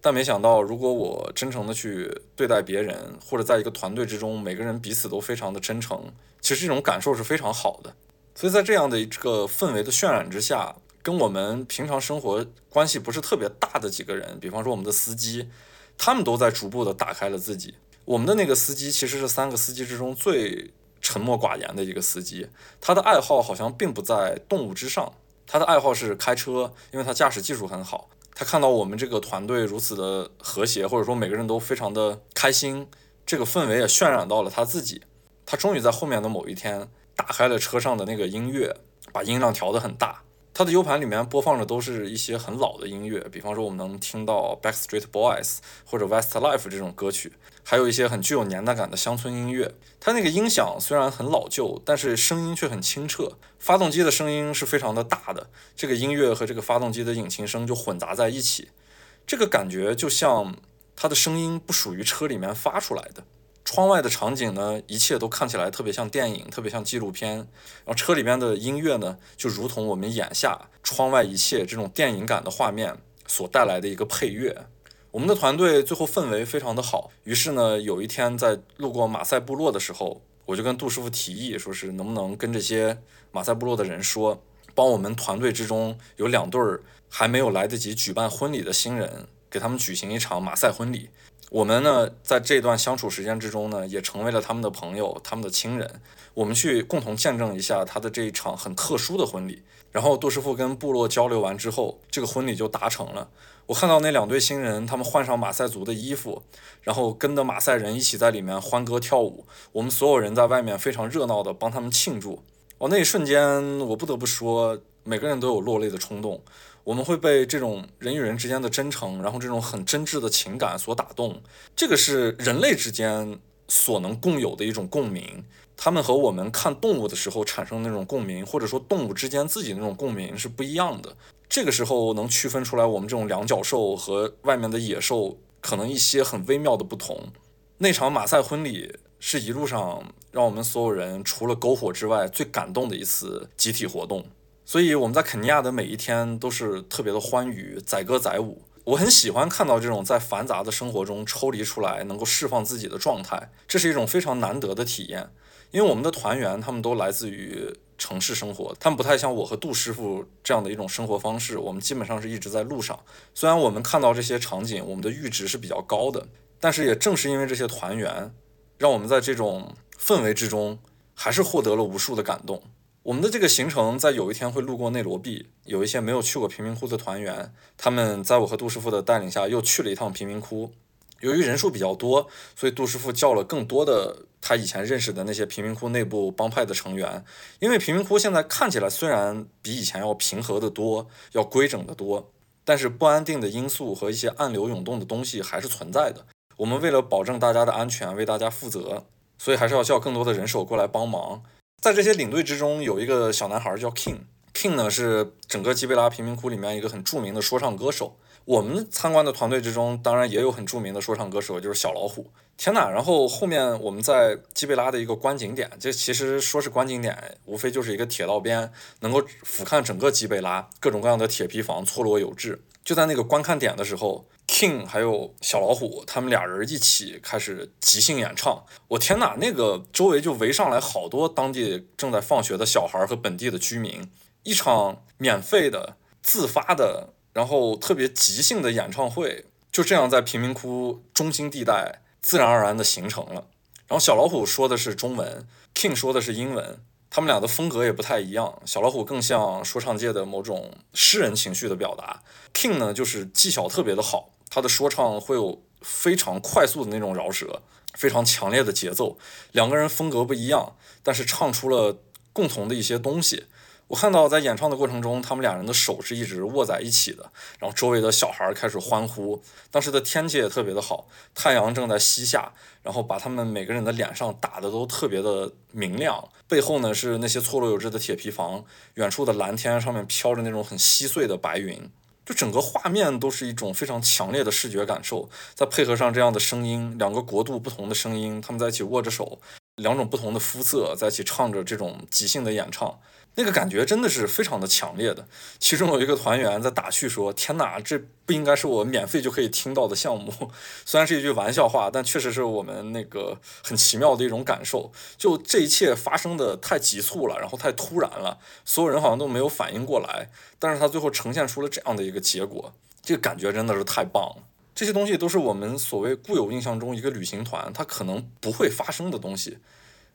但没想到，如果我真诚的去对待别人，或者在一个团队之中，每个人彼此都非常的真诚，其实这种感受是非常好的。所以在这样的一个氛围的渲染之下，跟我们平常生活关系不是特别大的几个人，比方说我们的司机，他们都在逐步的打开了自己。我们的那个司机其实是三个司机之中最沉默寡言的一个司机，他的爱好好像并不在动物之上，他的爱好是开车，因为他驾驶技术很好。他看到我们这个团队如此的和谐，或者说每个人都非常的开心，这个氛围也渲染到了他自己。他终于在后面的某一天。打开了车上的那个音乐，把音量调得很大。它的 U 盘里面播放的都是一些很老的音乐，比方说我们能听到 Backstreet Boys 或者 Westlife 这种歌曲，还有一些很具有年代感的乡村音乐。它那个音响虽然很老旧，但是声音却很清澈。发动机的声音是非常的大的，这个音乐和这个发动机的引擎声就混杂在一起，这个感觉就像它的声音不属于车里面发出来的。窗外的场景呢，一切都看起来特别像电影，特别像纪录片。然后车里边的音乐呢，就如同我们眼下窗外一切这种电影感的画面所带来的一个配乐。我们的团队最后氛围非常的好。于是呢，有一天在路过马赛部落的时候，我就跟杜师傅提议，说是能不能跟这些马赛部落的人说，帮我们团队之中有两对儿还没有来得及举办婚礼的新人，给他们举行一场马赛婚礼。我们呢，在这段相处时间之中呢，也成为了他们的朋友，他们的亲人。我们去共同见证一下他的这一场很特殊的婚礼。然后杜师傅跟部落交流完之后，这个婚礼就达成了。我看到那两对新人，他们换上马赛族的衣服，然后跟着马赛人一起在里面欢歌跳舞。我们所有人在外面非常热闹的帮他们庆祝。哦，那一瞬间，我不得不说，每个人都有落泪的冲动。我们会被这种人与人之间的真诚，然后这种很真挚的情感所打动。这个是人类之间所能共有的一种共鸣。他们和我们看动物的时候产生那种共鸣，或者说动物之间自己那种共鸣是不一样的。这个时候能区分出来我们这种两脚兽和外面的野兽可能一些很微妙的不同。那场马赛婚礼是一路上让我们所有人除了篝火之外最感动的一次集体活动。所以我们在肯尼亚的每一天都是特别的欢愉，载歌载舞。我很喜欢看到这种在繁杂的生活中抽离出来，能够释放自己的状态，这是一种非常难得的体验。因为我们的团员他们都来自于城市生活，他们不太像我和杜师傅这样的一种生活方式。我们基本上是一直在路上。虽然我们看到这些场景，我们的阈值是比较高的，但是也正是因为这些团员，让我们在这种氛围之中，还是获得了无数的感动。我们的这个行程在有一天会路过内罗毕，有一些没有去过贫民窟的团员，他们在我和杜师傅的带领下又去了一趟贫民窟。由于人数比较多，所以杜师傅叫了更多的他以前认识的那些贫民窟内部帮派的成员。因为贫民窟现在看起来虽然比以前要平和的多，要规整的多，但是不安定的因素和一些暗流涌动的东西还是存在的。我们为了保证大家的安全，为大家负责，所以还是要叫更多的人手过来帮忙。在这些领队之中，有一个小男孩叫 King。King 呢是整个基贝拉贫民窟里面一个很著名的说唱歌手。我们参观的团队之中，当然也有很著名的说唱歌手，就是小老虎。天哪！然后后面我们在基贝拉的一个观景点，这其实说是观景点，无非就是一个铁道边，能够俯瞰整个基贝拉，各种各样的铁皮房错落有致。就在那个观看点的时候 King 还有小老虎，他们俩人一起开始即兴演唱。我天哪，那个周围就围上来好多当地正在放学的小孩和本地的居民，一场免费的、自发的，然后特别即兴的演唱会，就这样在贫民窟中心地带自然而然的形成了。然后小老虎说的是中文，King 说的是英文。他们俩的风格也不太一样，小老虎更像说唱界的某种诗人情绪的表达，King 呢就是技巧特别的好，他的说唱会有非常快速的那种饶舌，非常强烈的节奏，两个人风格不一样，但是唱出了共同的一些东西。我看到在演唱的过程中，他们俩人的手是一直握在一起的，然后周围的小孩开始欢呼。当时的天气也特别的好，太阳正在西下，然后把他们每个人的脸上打的都特别的明亮。背后呢是那些错落有致的铁皮房，远处的蓝天上面飘着那种很稀碎的白云，就整个画面都是一种非常强烈的视觉感受。再配合上这样的声音，两个国度不同的声音，他们在一起握着手，两种不同的肤色在一起唱着这种即兴的演唱。那个感觉真的是非常的强烈的。其中有一个团员在打趣说：“天哪，这不应该是我免费就可以听到的项目。[laughs] ”虽然是一句玩笑话，但确实是我们那个很奇妙的一种感受。就这一切发生的太急促了，然后太突然了，所有人好像都没有反应过来。但是他最后呈现出了这样的一个结果，这个感觉真的是太棒了。这些东西都是我们所谓固有印象中一个旅行团它可能不会发生的东西。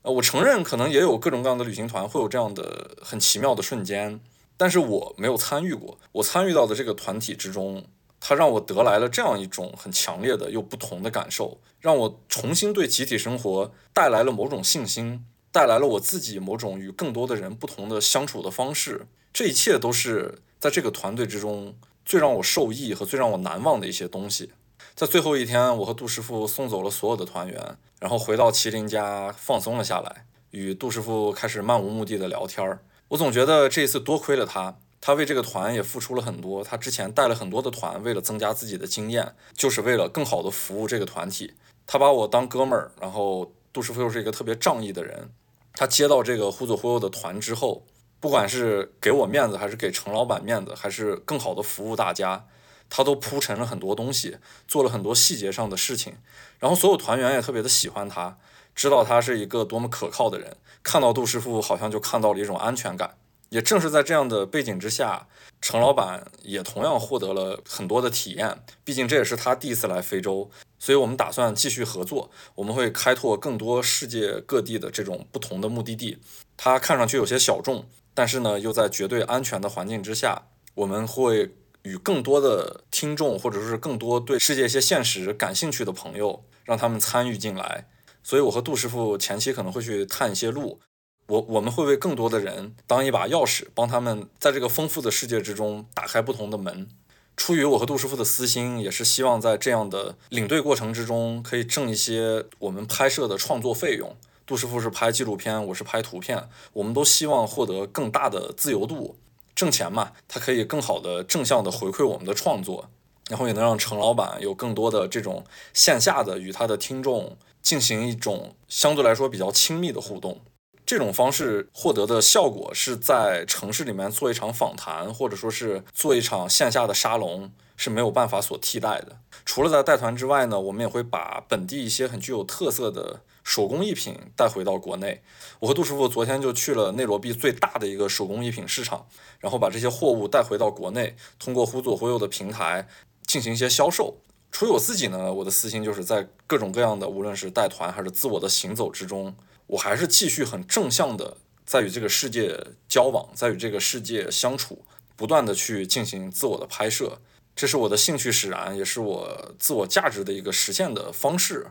呃，我承认可能也有各种各样的旅行团会有这样的很奇妙的瞬间，但是我没有参与过。我参与到的这个团体之中，它让我得来了这样一种很强烈的又不同的感受，让我重新对集体生活带来了某种信心，带来了我自己某种与更多的人不同的相处的方式。这一切都是在这个团队之中最让我受益和最让我难忘的一些东西。在最后一天，我和杜师傅送走了所有的团员，然后回到麒麟家放松了下来，与杜师傅开始漫无目的的聊天儿。我总觉得这一次多亏了他，他为这个团也付出了很多。他之前带了很多的团，为了增加自己的经验，就是为了更好的服务这个团体。他把我当哥们儿，然后杜师傅又是一个特别仗义的人。他接到这个忽左忽右的团之后，不管是给我面子，还是给程老板面子，还是更好的服务大家。他都铺陈了很多东西，做了很多细节上的事情，然后所有团员也特别的喜欢他，知道他是一个多么可靠的人。看到杜师傅，好像就看到了一种安全感。也正是在这样的背景之下，程老板也同样获得了很多的体验。毕竟这也是他第一次来非洲，所以我们打算继续合作。我们会开拓更多世界各地的这种不同的目的地。他看上去有些小众，但是呢，又在绝对安全的环境之下，我们会。与更多的听众，或者说是更多对世界一些现实感兴趣的朋友，让他们参与进来。所以，我和杜师傅前期可能会去探一些路。我我们会为更多的人当一把钥匙，帮他们在这个丰富的世界之中打开不同的门。出于我和杜师傅的私心，也是希望在这样的领队过程之中，可以挣一些我们拍摄的创作费用。杜师傅是拍纪录片，我是拍图片，我们都希望获得更大的自由度。挣钱嘛，他可以更好的正向的回馈我们的创作，然后也能让程老板有更多的这种线下的与他的听众进行一种相对来说比较亲密的互动。这种方式获得的效果是在城市里面做一场访谈，或者说是做一场线下的沙龙是没有办法所替代的。除了在带团之外呢，我们也会把本地一些很具有特色的。手工艺品带回到国内，我和杜师傅昨天就去了内罗毕最大的一个手工艺品市场，然后把这些货物带回到国内，通过忽左忽右的平台进行一些销售。除于我自己呢，我的私心就是在各种各样的，无论是带团还是自我的行走之中，我还是继续很正向的在与这个世界交往，在与这个世界相处，不断的去进行自我的拍摄，这是我的兴趣使然，也是我自我价值的一个实现的方式。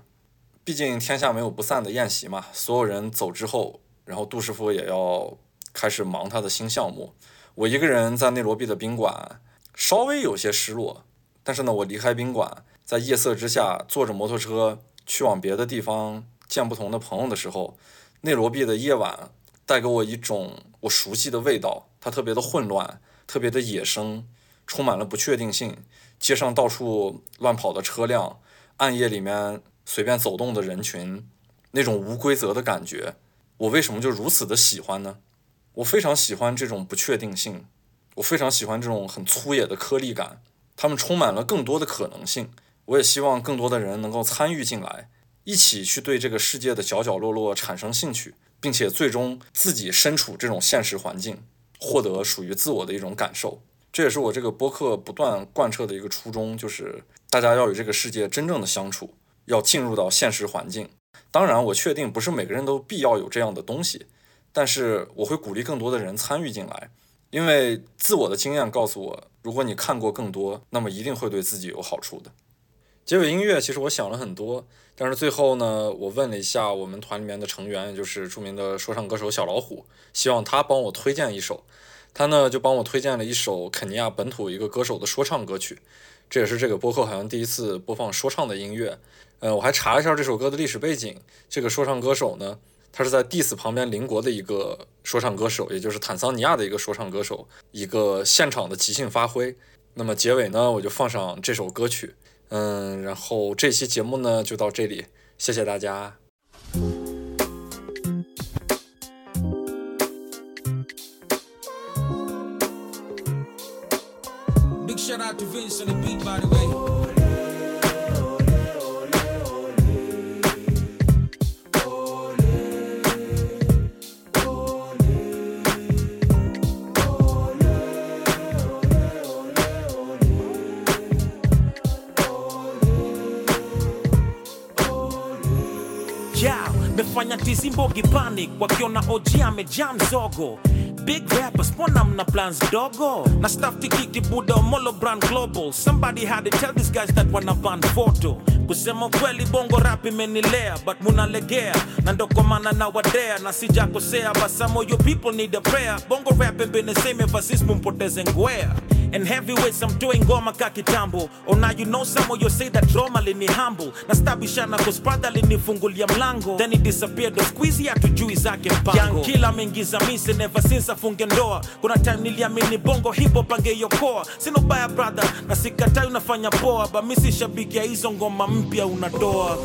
毕竟天下没有不散的宴席嘛，所有人走之后，然后杜师傅也要开始忙他的新项目。我一个人在内罗毕的宾馆，稍微有些失落。但是呢，我离开宾馆，在夜色之下坐着摩托车去往别的地方见不同的朋友的时候，内罗毕的夜晚带给我一种我熟悉的味道。它特别的混乱，特别的野生，充满了不确定性。街上到处乱跑的车辆，暗夜里面。随便走动的人群，那种无规则的感觉，我为什么就如此的喜欢呢？我非常喜欢这种不确定性，我非常喜欢这种很粗野的颗粒感，他们充满了更多的可能性。我也希望更多的人能够参与进来，一起去对这个世界的角角落落产生兴趣，并且最终自己身处这种现实环境，获得属于自我的一种感受。这也是我这个播客不断贯彻的一个初衷，就是大家要与这个世界真正的相处，要进入到现实环境。当然，我确定不是每个人都必要有这样的东西，但是我会鼓励更多的人参与进来，因为自我的经验告诉我，如果你看过更多，那么一定会对自己有好处的。结尾音乐其实我想了很多，但是最后呢，我问了一下我们团里面的成员，也就是著名的说唱歌手小老虎，希望他帮我推荐一首。他呢就帮我推荐了一首肯尼亚本土一个歌手的说唱歌曲，这也是这个播客好像第一次播放说唱的音乐。呃，我还查了一下这首歌的历史背景，这个说唱歌手呢，他是在 Diss 旁边邻国的一个说唱歌手，也就是坦桑尼亚的一个说唱歌手，一个现场的即兴发挥。那么结尾呢，我就放上这首歌曲。嗯，然后这期节目呢就到这里，谢谢大家。Shout out to Vince on the beat, by the way. Mefanya tizimbo mbogi panic wakiona OG amejaa mzogo Big rappers, mbona mna plans dogo? Na staff tikiki buda Molo brand global. Somebody had to tell these guys that wana ban photo. Kusema kweli bongo rap imenilea But munalegea na ndo kwa maana na wadea Na sijakosea but some of you people need a prayer. Bongo rap the ever since mumpoteze ngwea And heavyweights I'm doing ngoma ka Oh now you know some of you say that Roma lini humble. Na stabishana cause brother linifungulia mlango. Then he disappeared the squeezy hatujui zake mpango. Killer ameingiza mise never since I afunge ndoa. Kuna time niliamini bongo hip hop angeiokoa Sina ubaya brother na sikatai unafanya poa. But mi si shabiki ya hizo ngoma mpya unatoa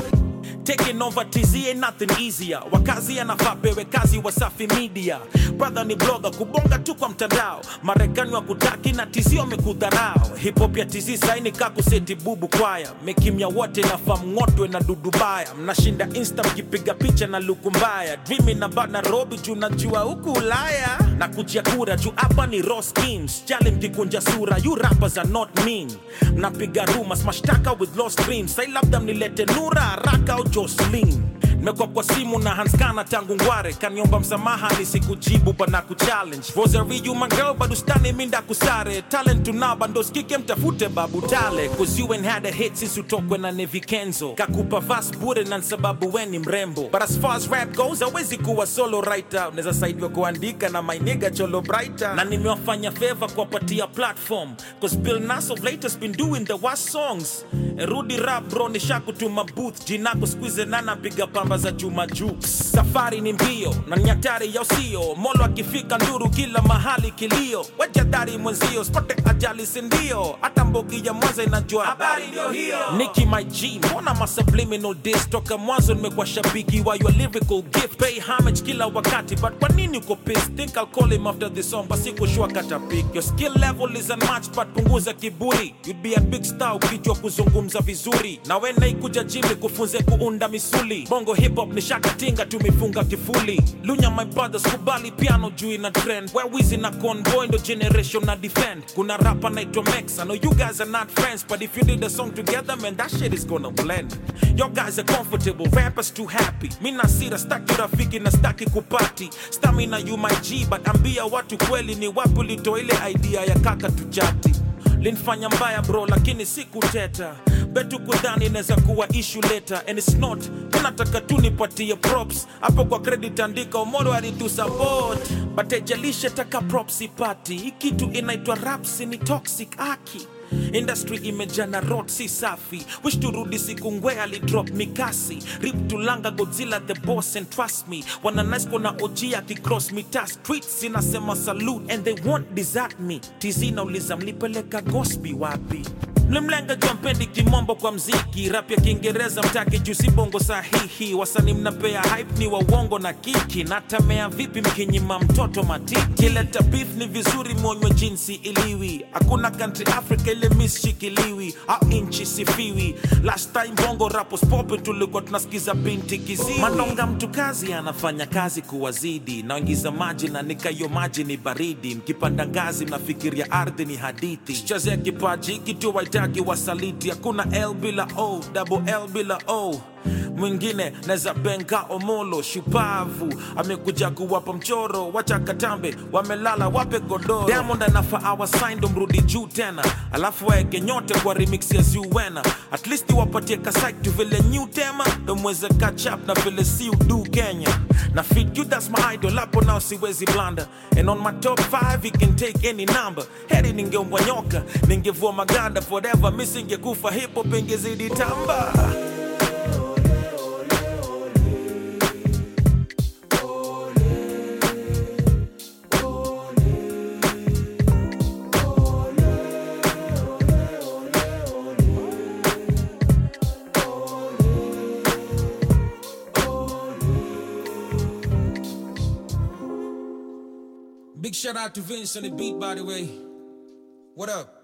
Taking over TZ ain't nothing easier. Wakazi anafaa pewe kazi Wasafi Media. Brother ni blogger kubonga tu kwa mtandao. Marekani wa kutaki na TZ wamekudharau. Hip hop ya TZ saini kakuseti bubu kwaya. Mekimya wote na famng'otwe na dudubaya. Mnashinda insta mkipiga picha na luku mbaya. Dreaming about Nairobi juu najua huku Ulaya. Na kujia kura juu hapa ni raw schemes. Jali mkikunja sura, you rappers are not mean. Mnapiga rumors, mashtaka with lost dreams. Sai labda mnilete Nura haraka au Jocelyn. Nimekuwa kwa simu na hanskana tangu ngware. Kaniomba msamaha nisikujibu bana kuchallenge. Rosary you my girl bado stani minda kusare talent tunaba bando skike mtafute babu tale. Cause you ain't had a hit since utokwe na Nevi Kenzo. Kakupa vas bure na nsababu weni mrembo. But as far as rap goes hawezi kuwa solo writer. Unaweza saidiwa kuandika na my nigga cholo brighter. Na nimewafanya favor kuwapatia platform. Cause Bill Nass of late has been doing the worst songs. Rudy rap bro nishakutuma booth jinako squeeze nana piga pamba za chuma juu. Safari ni mbio na nyatari hatari ya usio. Molo akifika nduru kila mahali kilio. Wejadhari mwenzio spote ajali sindio hata mbogi ya mwanza inajua. Habari ndio hiyo. Nicki my G mbona ma subliminal diss toka mwanzo nimekuwa shabiki wa your lyrical gift. Pay homage kila wakati but kwa nini uko pissed? Think I'll call him after this song basi kushua kata pick your skill level is unmatched but punguza kiburi. You'd be a big star ukijua kuzungumza vizuri. Na wena ikuja jimi kufunze kuunda misuli. Bongo hip hop ni shakatinga tumefunga kifuli. Lunya my brothers kubali piano juu ina trend. Where wizi na convoy ndo generation na defend. Kuna rapa naitwa Mex I know you guys are not friends but if you did a song together man that shit is gonna blend. Your guys are comfortable rappers too happy. Mi nasira staki rafiki na staki kupati. Stamina you my G but ambia watu kweli ni wapi ulitoa ile idea ya kaka tujati. Linfanya mbaya bro lakini sikuteta betu kudhani inaweza kuwa issue later. And it's not. Nataka tu nipatie props hapo kwa credit andika omoro alitu support but ejalishe taka props ipati. Hii kitu inaitwa raps ni toxic aki industry imejana rot si safi. Wish turudi siku ngwe alidrop mikasi rip tulanga godzilla the boss and trust me. Wana nice kona oji akicross mita streets inasema salute and they won't desert me. Tizi nauliza mlipeleka gospi wapi mlimlenga kampeni kimombo kwa mziki. Rap ya kiingereza mtaki jusi bongo sahihi. Wasani mnapea hype ni wawongo na kiki. Natamea vipi mkinyima mtoto matiki kileta beef ni vizuri mwonywe jinsi iliwi. Hakuna country africa ile misshikiliwi au inchi sifiwi. Last time bongo rapos popi tulikuwa tunasikiza binti kiziwi. Manonga mtu kazi anafanya kazi kuwazidi naingiza maji na nikayo maji ni baridi. Mkipanda ngazi mnafikiria ardhi ni hadithi. Chazia kipaji kitu waitaki wasaliti hakuna l bila o double l bila o mwingine neza benga omolo shupavu. Amekuja kuwapa mchoro wacha katambe. Wamelala wape godoro. Diamond anafa awasaindo mrudi juu tena. Alafu waeke nyote kwa remix ya ziuwena at least wapatie kasaitu tu vile new tema. Domweze catch up na vile si udu kenya. Na fit you that's my idol. Hapo nao siwezi blanda and on my top 5 he can take any number. Heri ningeumbwa nyoka ningevua maganda. Forever misingekufa hipo pengezidi tamba shout out to Vince on the beat, by the way. What up?